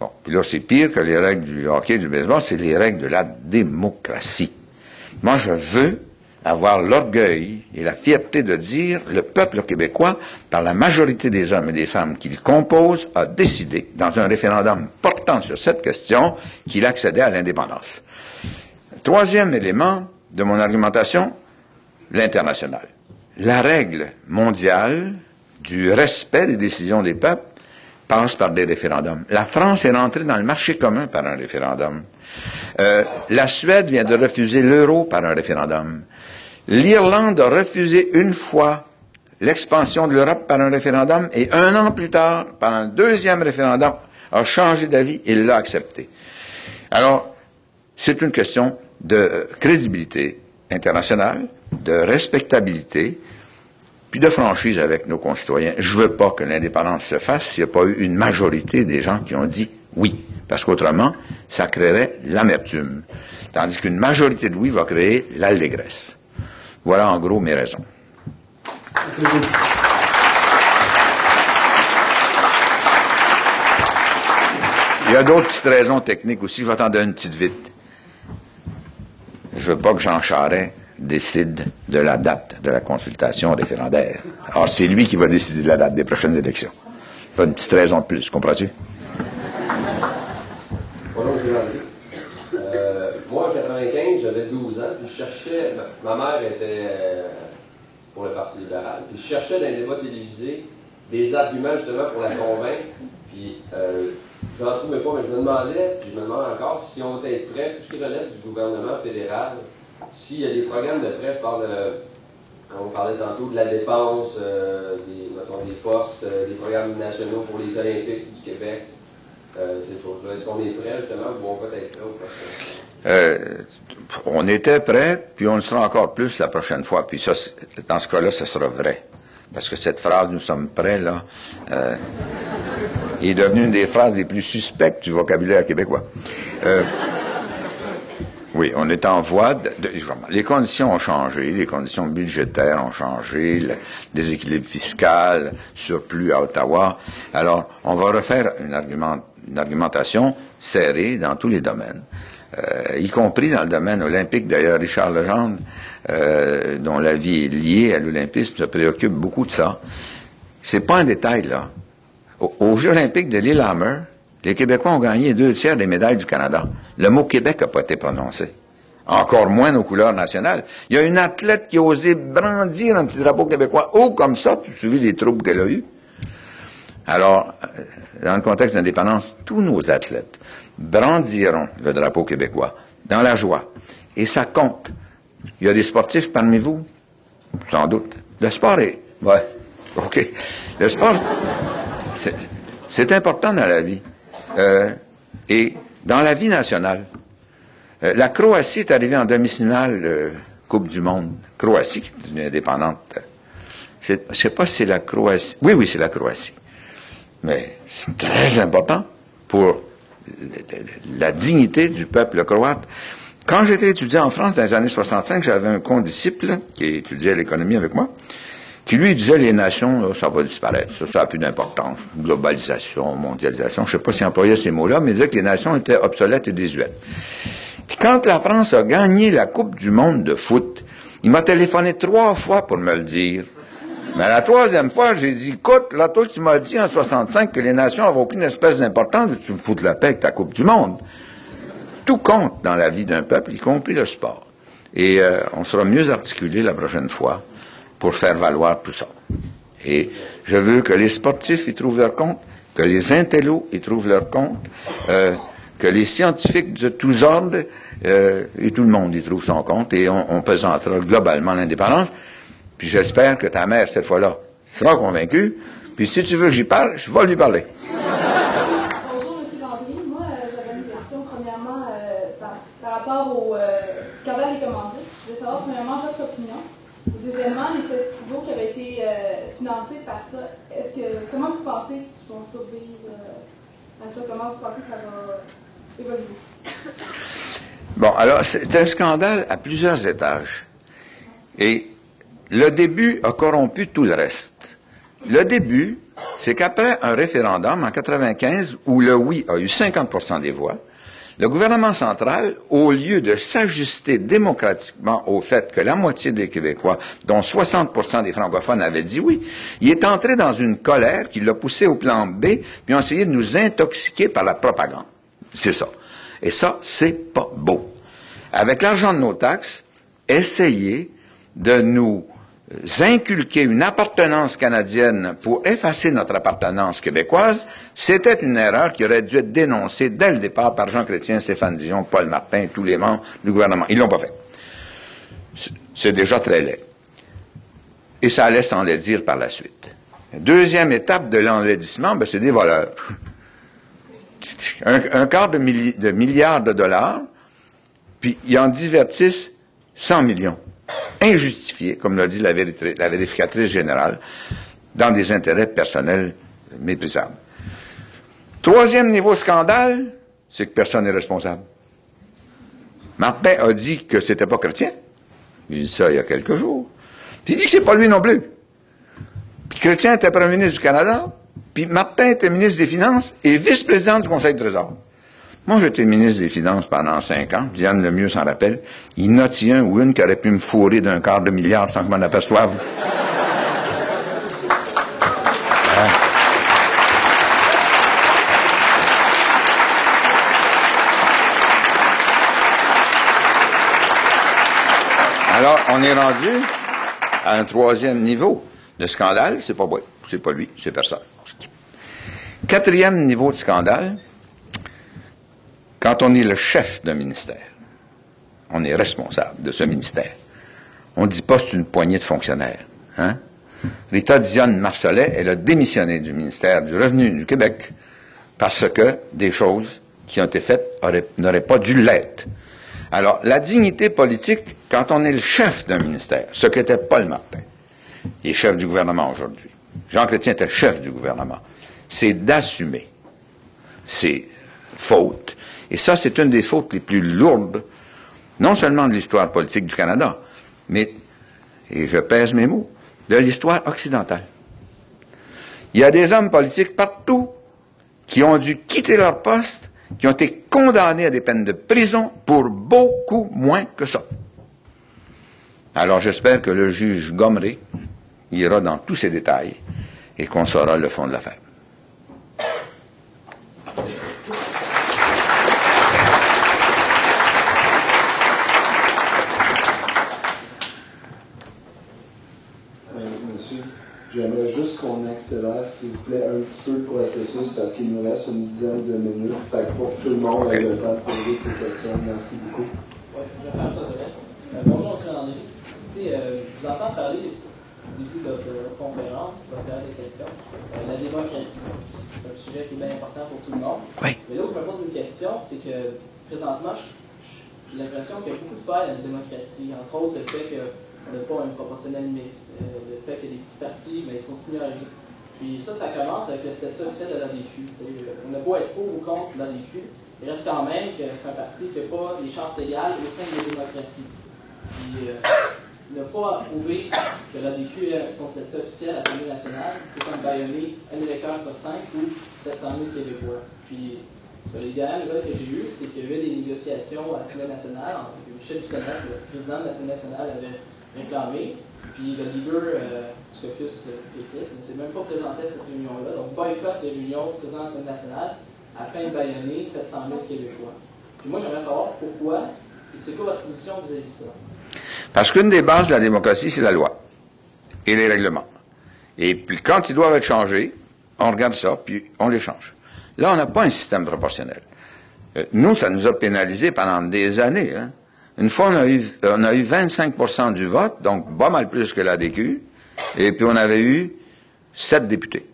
Bon, puis là, c'est pire que les règles du hockey et du baseball, c'est les règles de la démocratie. Moi, je veux avoir l'orgueil et la fierté de dire le peuple québécois, par la majorité des hommes et des femmes qu'il compose, a décidé, dans un référendum portant sur cette question, qu'il accédait à l'indépendance. Troisième élément de mon argumentation, l'international. La règle mondiale du respect des décisions des peuples passe par des référendums. La France est rentrée dans le marché commun par un référendum. Euh, la Suède vient de refuser l'euro par un référendum. L'Irlande a refusé une fois l'expansion de l'Europe par un référendum et un an plus tard, par un deuxième référendum, a changé d'avis et l'a accepté. Alors, c'est une question de crédibilité internationale, de respectabilité, puis de franchise avec nos concitoyens. Je veux pas que l'indépendance se fasse s'il n'y a pas eu une majorité des gens qui ont dit oui, parce qu'autrement, ça créerait l'amertume. Tandis qu'une majorité de oui va créer l'allégresse. Voilà en gros mes raisons. Il y a d'autres petites raisons techniques aussi. Je vais t'en donner une petite vite. Je veux pas que Jean Charest décide de la date de la consultation référendaire. Alors, c'est lui qui va décider de la date des prochaines élections. Pas une petite raison de plus, comprends-tu? Bonjour, M. Landry. Euh, moi, en 95, j'avais 12 ans, puis je cherchais, ma, mère était euh, pour le Parti libéral, puis je cherchais dans les débats télévisés des arguments justement pour la convaincre, puis euh, j'en trouvais pas, mais je me demandais, puis je me demande encore, si on était prêt, tout ce qui relève du gouvernement fédéral, s'il y a des programmes de prêt, de, quand on parlait tantôt de la défense, euh, des, mettons, des postes, euh, des programmes nationaux pour les Olympiques du Québec, ces choses-là. Est-ce qu'on est prêt justement ou on va être prêt ou pas? Euh, on était prêt, puis on le sera encore plus la prochaine fois. Puis ça, dans ce cas-là, ce sera vrai. Parce que cette phrase, nous sommes prêts, là, euh, est devenue une des phrases les plus suspectes du vocabulaire québécois. Euh, oui, on est en voie de, Les conditions ont changé, les conditions budgétaires ont changé, le déséquilibre fiscal, surplus à Ottawa. Alors, on va refaire une argumentation serrée dans tous les domaines, euh, y compris dans le domaine olympique. D'ailleurs, Richard Legendre, euh, dont la vie est liée à l'olympisme, se préoccupe beaucoup de ça. C'est pas un détail, là. Au- Aux Jeux olympiques de Lillehammer, les Québécois ont gagné deux tiers des médailles du Canada. Le mot Québec n'a pas été prononcé. Encore moins nos couleurs nationales. Il y a une athlète qui a osé brandir un petit drapeau québécois haut comme ça, puis suivi les troubles qu'elle a eus. Alors, euh, dans le contexte d'indépendance, tous nos athlètes brandiront le drapeau québécois dans la joie. Et ça compte. Il y a des sportifs parmi vous, sans doute. Le sport est... Ouais, OK. Le sport, c'est- important dans la vie. Euh, et dans la vie nationale. Euh, la Croatie est arrivée en demi-finale euh, Coupe du Monde. Croatie, qui est devenue indépendante. Je ne sais pas si c'est la Croatie. Oui, oui, c'est la Croatie. Mais c'est très important pour la dignité du peuple croate. Quand j'étais étudiant en France dans les années 65, j'avais un condisciple qui étudiait l'économie avec moi, qui lui disait les nations, là, ça va disparaître, ça, ça n'a plus d'importance. Globalisation, mondialisation, je ne sais pas s'il employait ces mots-là, mais il disait que les nations étaient obsolètes et désuètes. Puis quand la France a gagné la Coupe du monde de foot, il m'a téléphoné trois fois pour me le dire. Mais la troisième fois, j'ai dit, écoute, là, toi, tu m'as dit en 65 que les nations n'avaient aucune espèce d'importance, tu me fous de la paix avec ta Coupe du monde? Tout compte dans la vie d'un peuple, y compris le sport. Et euh, on sera mieux articulé la prochaine fois pour faire valoir tout ça. Et je veux que les sportifs y trouvent leur compte, que les intellos y trouvent leur compte, euh, que les scientifiques de tous ordres euh, et tout le monde y trouve son compte et on, on globalement l'indépendance. Puis j'espère que ta mère, cette fois-là, sera convaincue. Puis si tu veux que j'y parle, je vais lui parler. Bonjour, M. Landry. Moi, euh, j'avais une question, premièrement, euh, par, rapport au euh, scandale des commandites. Je voulais savoir, premièrement, votre opinion. Deuxièmement, les festivals qui avaient été euh, financés par ça, comment vous pensez qu'ils vont survivre euh, à? Comment vous pensez que ça va évoluer? Bon, alors, c'est un scandale à plusieurs étages. Et le début a corrompu tout le reste. Le début, c'est qu'après un référendum en 95 où le oui a eu 50% des voix, le gouvernement central, au lieu de s'ajuster démocratiquement au fait que la moitié des Québécois, dont 60% des francophones avaient dit oui, il est entré dans une colère qui l'a poussé au plan B, puis a essayé de nous intoxiquer par la propagande. C'est ça. Et ça, c'est pas beau. Avec l'argent de nos taxes, essayer de nous inculquer une appartenance canadienne pour effacer notre appartenance québécoise, c'était une erreur qui aurait dû être dénoncée dès le départ par Jean Chrétien, Stéphane Dion, Paul Martin et tous les membres du gouvernement. Ils l'ont pas fait. C'est- déjà très laid. Et ça allait s'enlaidir par la suite. Deuxième étape de l'enlaidissement, ben, c'est des voleurs. Un, quart de, de milliard de dollars, puis ils en divertissent 100 millions. Injustifiés, comme l'a dit la, vérificatrice générale, dans des intérêts personnels méprisables. Troisième niveau scandale, c'est que personne n'est responsable. Martin a dit que c'était pas chrétien. Il dit ça il y a quelques jours. Puis il dit que c'est pas lui non plus. Puis Chrétien était premier ministre du Canada, puis Martin était ministre des Finances et vice-président du Conseil de Trésor. Moi, j'étais ministre des Finances pendant cinq ans. Diane Lemieux s'en rappelle. Il n'a un ou une qui aurait pu me fourrer d'un quart de milliard sans que m'en aperçoive? Hein? Alors, on est rendu à un troisième niveau de scandale. C'est pas moi, c'est pas lui, c'est personne. Quatrième niveau de scandale, quand on est le chef d'un ministère, on est responsable de ce ministère. On ne dit pas c'est une poignée de fonctionnaires. Hein? Rita Diane Marcelet, elle a démissionné du ministère du Revenu du Québec parce que des choses qui ont été faites n'auraient pas dû l'être. Alors, la dignité politique, quand on est le chef d'un ministère, ce qu'était Paul Martin, il est chef du gouvernement aujourd'hui, Jean Chrétien était chef du gouvernement, c'est d'assumer ses fautes. Et ça, c'est une des fautes les plus lourdes, non seulement de l'histoire politique du Canada, mais, et je pèse mes mots, de l'histoire occidentale. Il y a des hommes politiques partout qui ont dû quitter leur poste, qui ont été condamnés à des peines de prison pour beaucoup moins que ça. Alors j'espère que le juge Gomery ira dans tous ces détails et qu'on saura le fond de l'affaire. J'aimerais juste qu'on accélère, s'il vous plaît, un petit peu le processus parce qu'il nous reste une dizaine de minutes. Fait que pour que tout le monde ait le temps de poser ses questions. Merci beaucoup. Oui, je vais faire ça euh, bonjour, M. Landry. Écoutez, euh, je vous entends parler au début de votre conférence, votre période de questions, euh, la démocratie. C'est un sujet qui est bien important pour tout le monde. Oui. Mais là où je me pose une question, c'est que présentement, j'ai l'impression qu'il y a beaucoup de failles dans la démocratie. Entre autres, le fait que n'a pas un proportionnel mix. Euh, le fait que des petits partis, mais ils sont ignorés. Puis ça, ça commence avec le statut officiel de l'ADQ. On n'a pas être pour ou contre l'ADQ, il reste quand même que c'est un parti qui n'a pas les chances égales au sein de la démocratie. Puis euh, ne pas approuver que l'ADQ ait son statut officiel à l'Assemblée nationale, c'est comme baïonner un électeur sur cinq ou 700 000 Québécois. Puis les dernières nouvelles que j'ai eues, c'est qu'il y avait des négociations à l'Assemblée nationale entre Michel Bissonnette, le président de l'Assemblée nationale, avait réclamé. Puis le leader euh, du caucus euh, péquiste ne s'est même pas présenté à cette réunion-là. Donc, boycott de l'Union du président de l'Assemblée nationale afin de baïonner 700 000 Québécois. Puis moi, j'aimerais savoir pourquoi et c'est quoi votre position vis-à-vis de ça? Parce qu'une des bases de la démocratie, c'est la loi et les règlements. Et puis, quand ils doivent être changés, on regarde ça, puis on les change. Là, on n'a pas un système proportionnel. Euh, nous, ça nous a pénalisés pendant des années. Hein. Une fois, on a eu, on a eu 25% du vote, donc pas mal plus que la DQ, et puis on avait eu 7 députés.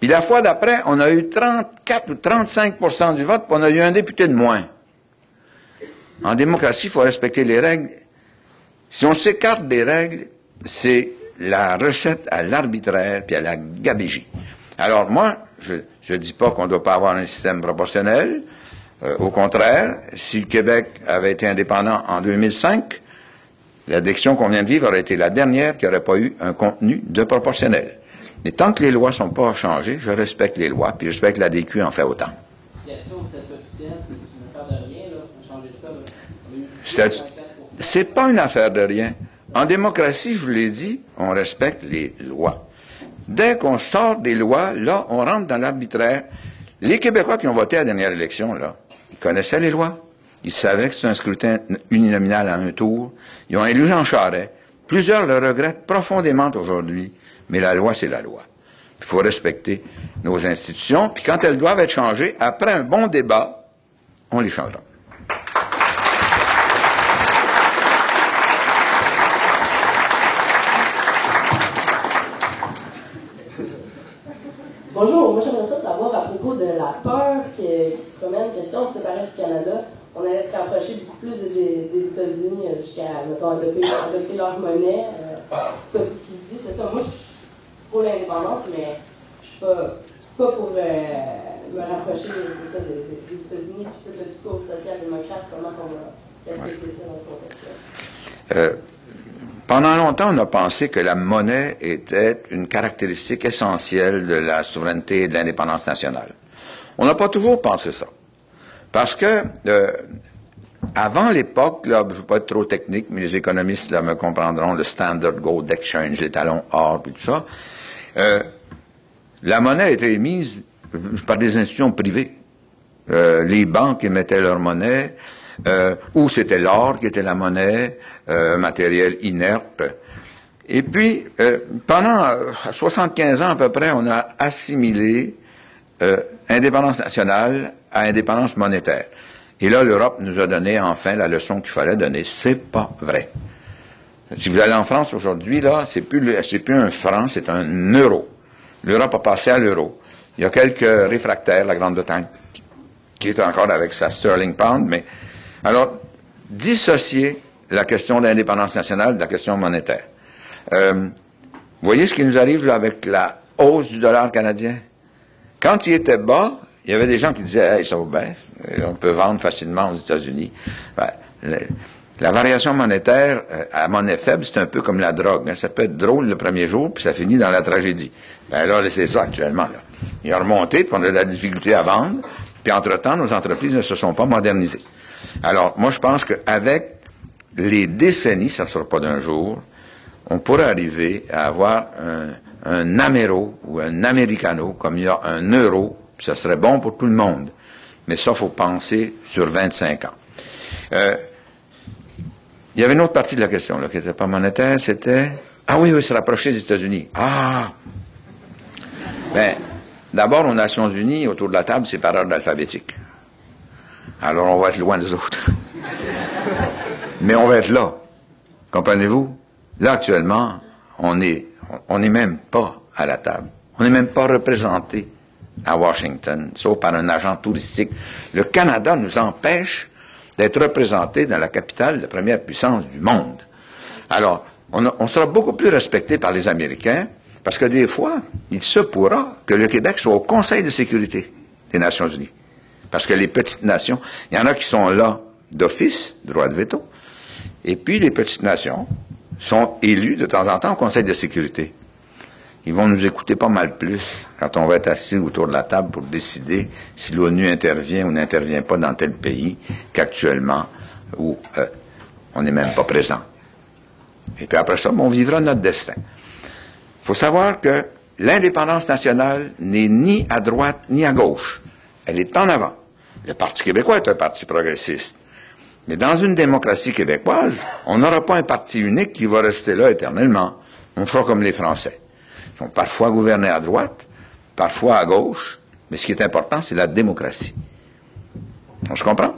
Puis la fois d'après, on a eu 34 ou 35% du vote, puis on a eu un député de moins. En démocratie, il faut respecter les règles. Si on s'écarte des règles, c'est la recette à l'arbitraire puis à la gabégie. Alors moi, je ne dis pas qu'on ne doit pas avoir un système proportionnel, euh, au contraire, si le Québec avait été indépendant en 2005, l'addiction qu'on vient de vivre aurait été la dernière qui n'aurait pas eu un contenu de proportionnel. Mais tant que les lois ne sont pas changées, je respecte les lois, puis je respecte la DQ en fait autant. C'est pas une affaire de rien. En démocratie, je vous l'ai dit, on respecte les lois. Dès qu'on sort des lois, là, on rentre dans l'arbitraire. Les Québécois qui ont voté à la dernière élection, là, connaissaient les lois. Ils savaient que c'était un scrutin uninominal à un tour. Ils ont élu Jean Charest. Plusieurs le regrettent profondément aujourd'hui. Mais la loi, c'est la loi. Il faut respecter nos institutions. Puis quand elles doivent être changées, après un bon débat, on les changera. Propos de la peur qui, se promène, que si on se séparait du Canada, on allait se rapprocher beaucoup plus des, États-Unis euh, jusqu'à, mettons, adopter, leur monnaie. Euh, tout ce qui se dit, c'est ça. Moi, je suis pour l'indépendance, mais je suis pas, pas pour euh, me rapprocher des, États-Unis, puis tout le discours social-démocrate, comment on va respecter ça dans ce contexte-là. Pendant longtemps, on a pensé que la monnaie était une caractéristique essentielle de la souveraineté et de l'indépendance nationale. On n'a pas toujours pensé ça. Parce que euh, avant l'époque, là, je ne veux pas être trop technique, mais les économistes là, me comprendront, le Standard Gold Exchange, les talons or, et tout ça, euh, la monnaie été émise par des institutions privées. Euh, les banques émettaient leur monnaie, euh, ou c'était l'or qui était la monnaie, euh, matériel inerte. Et puis, euh, pendant 75 ans à peu près, on a assimilé indépendance nationale à indépendance monétaire. Et là, l'Europe nous a donné enfin la leçon qu'il fallait donner. C'est pas vrai. Si vous allez en France aujourd'hui, là, c'est plus, c'est plus un franc, c'est un euro. L'Europe a passé à l'euro. Il y a quelques réfractaires, la Grande-Bretagne, qui est encore avec sa sterling pound, mais alors, dissocier la question de l'indépendance nationale de la question monétaire. Euh, voyez ce qui nous arrive avec la hausse du dollar canadien? Quand il était bas, il y avait des gens qui disaient, hey, ça va bien, on peut vendre facilement aux États-Unis. Ben, la variation monétaire euh, à monnaie faible, c'est un peu comme la drogue. Hein. Ça peut être drôle le premier jour, puis ça finit dans la tragédie. Ben là, c'est ça actuellement. Là. Il a remonté, puis on a de la difficulté à vendre, puis entre-temps, nos entreprises ne se sont pas modernisées. Alors, moi, je pense qu'avec les décennies, ça ne sera pas d'un jour, on pourrait arriver à avoir un, un améro ou un americano, comme il y a un euro, ça serait bon pour tout le monde. Mais ça, faut penser sur 25 ans. Euh, il y avait une autre partie de la question là, qui n'était pas monétaire, c'était Ah oui, oui, se rapprocher des États-Unis. Ah Ben, d'abord, aux Nations Unies, autour de la table, c'est par ordre alphabétique. Alors on va être loin des autres. Mais on va être là. Comprenez-vous? Là, actuellement, on n'est on n'est même pas à la table. On n'est même pas représenté à Washington, sauf par un agent touristique. Le Canada nous empêche d'être représenté dans la capitale de première puissance du monde. Alors, on, on, sera beaucoup plus respecté par les Américains, parce que des fois, il se pourra que le Québec soit au Conseil de sécurité des Nations Unies. Parce que les petites nations, il y en a qui sont là d'office, droit de veto, et puis les petites nations sont élues de temps en temps au Conseil de sécurité. Ils vont nous écouter pas mal plus quand on va être assis autour de la table pour décider si l'ONU intervient ou n'intervient pas dans tel pays qu'actuellement où euh, on n'est même pas présent. Et puis après ça, on vivra notre destin. Il faut savoir que l'indépendance nationale n'est ni à droite ni à gauche. Elle est en avant. Le Parti québécois est un parti progressiste. Mais dans une démocratie québécoise, on n'aura pas un parti unique qui va rester là éternellement. On fera comme les Français. Ils sont parfois gouvernés à droite, parfois à gauche, mais ce qui est important, c'est la démocratie. On se comprend?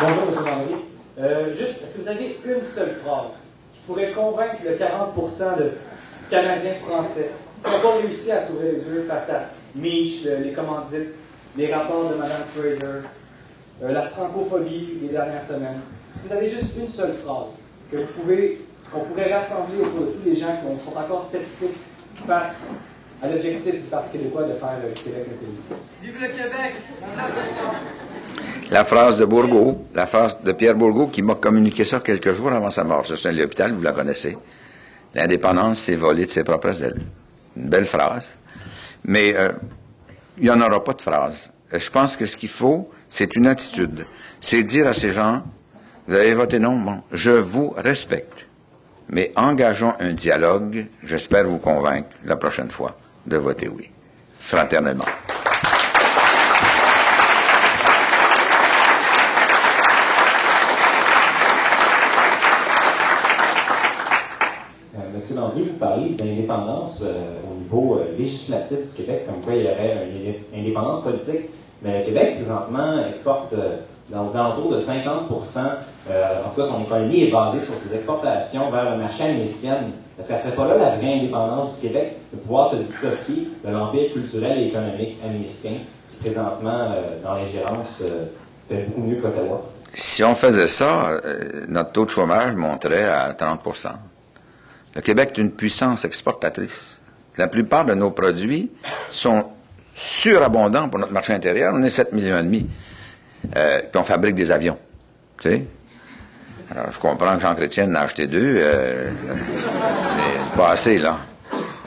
Bonjour, M. Euh, juste, est-ce que vous avez une seule phrase qui pourrait convaincre le 40% de Canadiens français qui n'ont pas réussi à s'ouvrir les yeux face à Mich, les commandites, les rapports de Mme Fraser, euh, la francophobie des dernières semaines. Est-ce que vous avez juste une seule phrase que vous pouvez, qu'on pourrait rassembler autour de tous les gens qui sont encore sceptiques face à l'objectif du Parti québécois de faire le Québec un pays? Vive le Québec! La phrase de Bourgault, la phrase de Pierre Bourgault qui m'a communiqué ça quelques jours avant sa mort. C'est un l'hôpital, vous la connaissez. L'indépendance, c'est voler de ses propres ailes. Une belle phrase. Mais euh, il n'y en aura pas de phrase. Je pense que ce qu'il faut, c'est une attitude. C'est dire à ces gens, vous avez voté non, bon, je vous respecte. Mais engageons un dialogue. J'espère vous convaincre la prochaine fois de voter oui. Fraternellement. Monsieur Landry, vous euh, au niveau euh, législatif du Québec, comme quoi il y aurait une indépendance politique. Mais le Québec, présentement, exporte euh, dans aux alentours de 50% euh, en tout cas, son économie est basée sur ses exportations vers le marché américain. Est-ce que ce serait pas là la vraie indépendance du Québec, de pouvoir se dissocier de l'empire culturel et économique américain, qui présentement, dans l'ingérence, fait beaucoup mieux qu'Ottawa? Si on faisait ça, notre taux de chômage monterait à 30 Le Québec est une puissance exportatrice. La plupart de nos produits sont surabondants pour notre marché intérieur. On est 7 millions et demi. Euh, puis on fabrique des avions. Tu sais? Alors, je comprends que Jean Chrétien en a acheté deux, euh, mais c'est pas assez, là.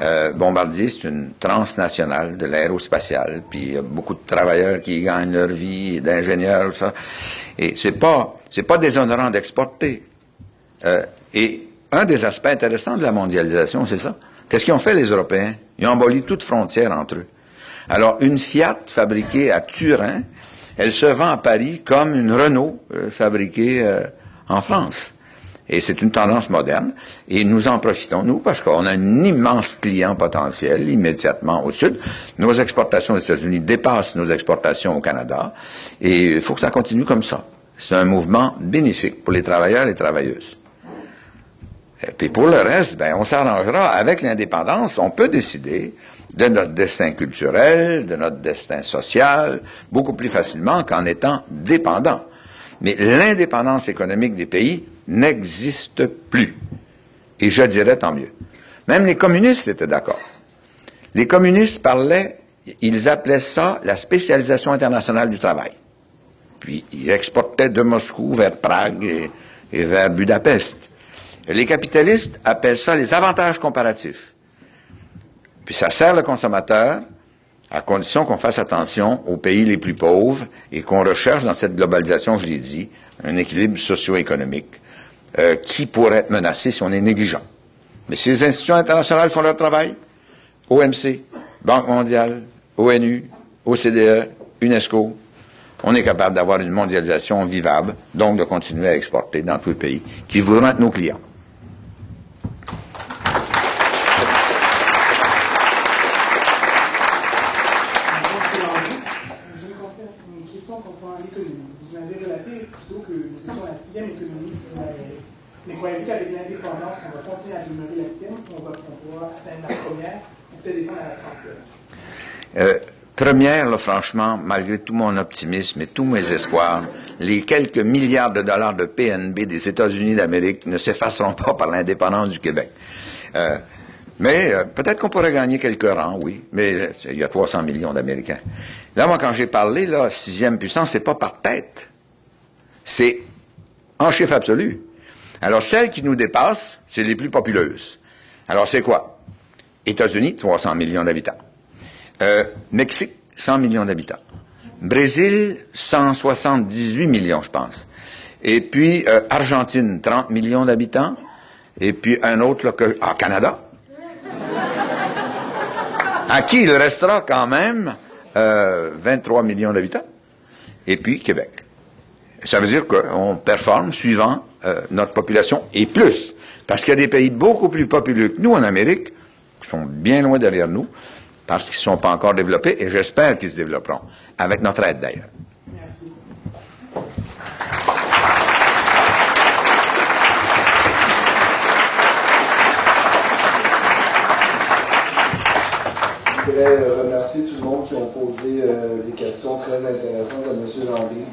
Euh, Bombardier, c'est une transnationale de l'aérospatiale, puis il y a beaucoup de travailleurs qui gagnent leur vie, d'ingénieurs, ça. Et c'est pas, c'est pas déshonorant d'exporter. Euh, et un des aspects intéressants de la mondialisation, c'est ça. Qu'est-ce qu'ils ont fait les Européens? Ils ont aboli toute frontière entre eux. Alors, une Fiat fabriquée à Turin, elle se vend à Paris comme une Renault euh, fabriquée euh, en France. Et c'est une tendance moderne. Et nous en profitons, nous, parce qu'on a un immense client potentiel immédiatement au sud. Nos exportations aux États-Unis dépassent nos exportations au Canada. Et il faut que ça continue comme ça. C'est un mouvement bénéfique pour les travailleurs et les travailleuses. Et puis pour le reste, ben, on s'arrangera avec l'indépendance. On peut décider de notre destin culturel, de notre destin social, beaucoup plus facilement qu'en étant dépendant. Mais l'indépendance économique des pays n'existe plus. Et je dirais tant mieux. Même les communistes étaient d'accord. Les communistes parlaient, ils appelaient ça la spécialisation internationale du travail. Puis ils exportaient de Moscou vers Prague et, et vers Budapest. Les capitalistes appellent ça les avantages comparatifs. Puis ça sert le consommateur à condition qu'on fasse attention aux pays les plus pauvres et qu'on recherche dans cette globalisation, je l'ai dit, un équilibre socio-économique euh, qui pourrait être menacé si on est négligent. Mais si les institutions internationales font leur travail, OMC, Banque mondiale, ONU, OCDE, UNESCO, on est capable d'avoir une mondialisation vivable, donc de continuer à exporter dans tous les pays qui voudront être nos clients. Mais croyez-vous qu'avec l'indépendance, on va continuer à demeurer la sixième, va pouvoir atteindre la première, peut-être descendre à la trentième? Euh, première, là, franchement, malgré tout mon optimisme et tous mes espoirs, les quelques milliards de dollars de PNB des États-Unis d'Amérique ne s'effaceront pas par l'indépendance du Québec. Euh, mais euh, peut-être qu'on pourrait gagner quelques rangs, oui. Mais il y a 300 millions d'Américains. Là, moi, quand j'ai parlé, là, sixième puissance, c'est pas par tête. C'est en chiffre absolu. Alors, celles qui nous dépassent, c'est les plus populeuses. Alors, c'est quoi? États-Unis, 300 millions d'habitants. Euh, Mexique, 100 millions d'habitants. Brésil, 178 millions, je pense. Et puis, euh, Argentine, 30 millions d'habitants. Et puis, un autre, là, que, ah, Canada. À qui il restera quand même euh, 23 millions d'habitants. Et puis, Québec. Ça veut dire qu'on performe suivant euh, notre population et plus. Parce qu'il y a des pays beaucoup plus populeux que nous en Amérique, qui sont bien loin derrière nous, parce qu'ils ne sont pas encore développés, et j'espère qu'ils se développeront, avec notre aide d'ailleurs. Je voudrais remercier tout le monde qui ont posé euh, des questions très intéressantes à M. Landry.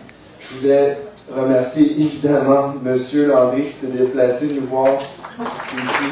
Je voulais remercier évidemment M. Landry qui s'est déplacé nous voir ici.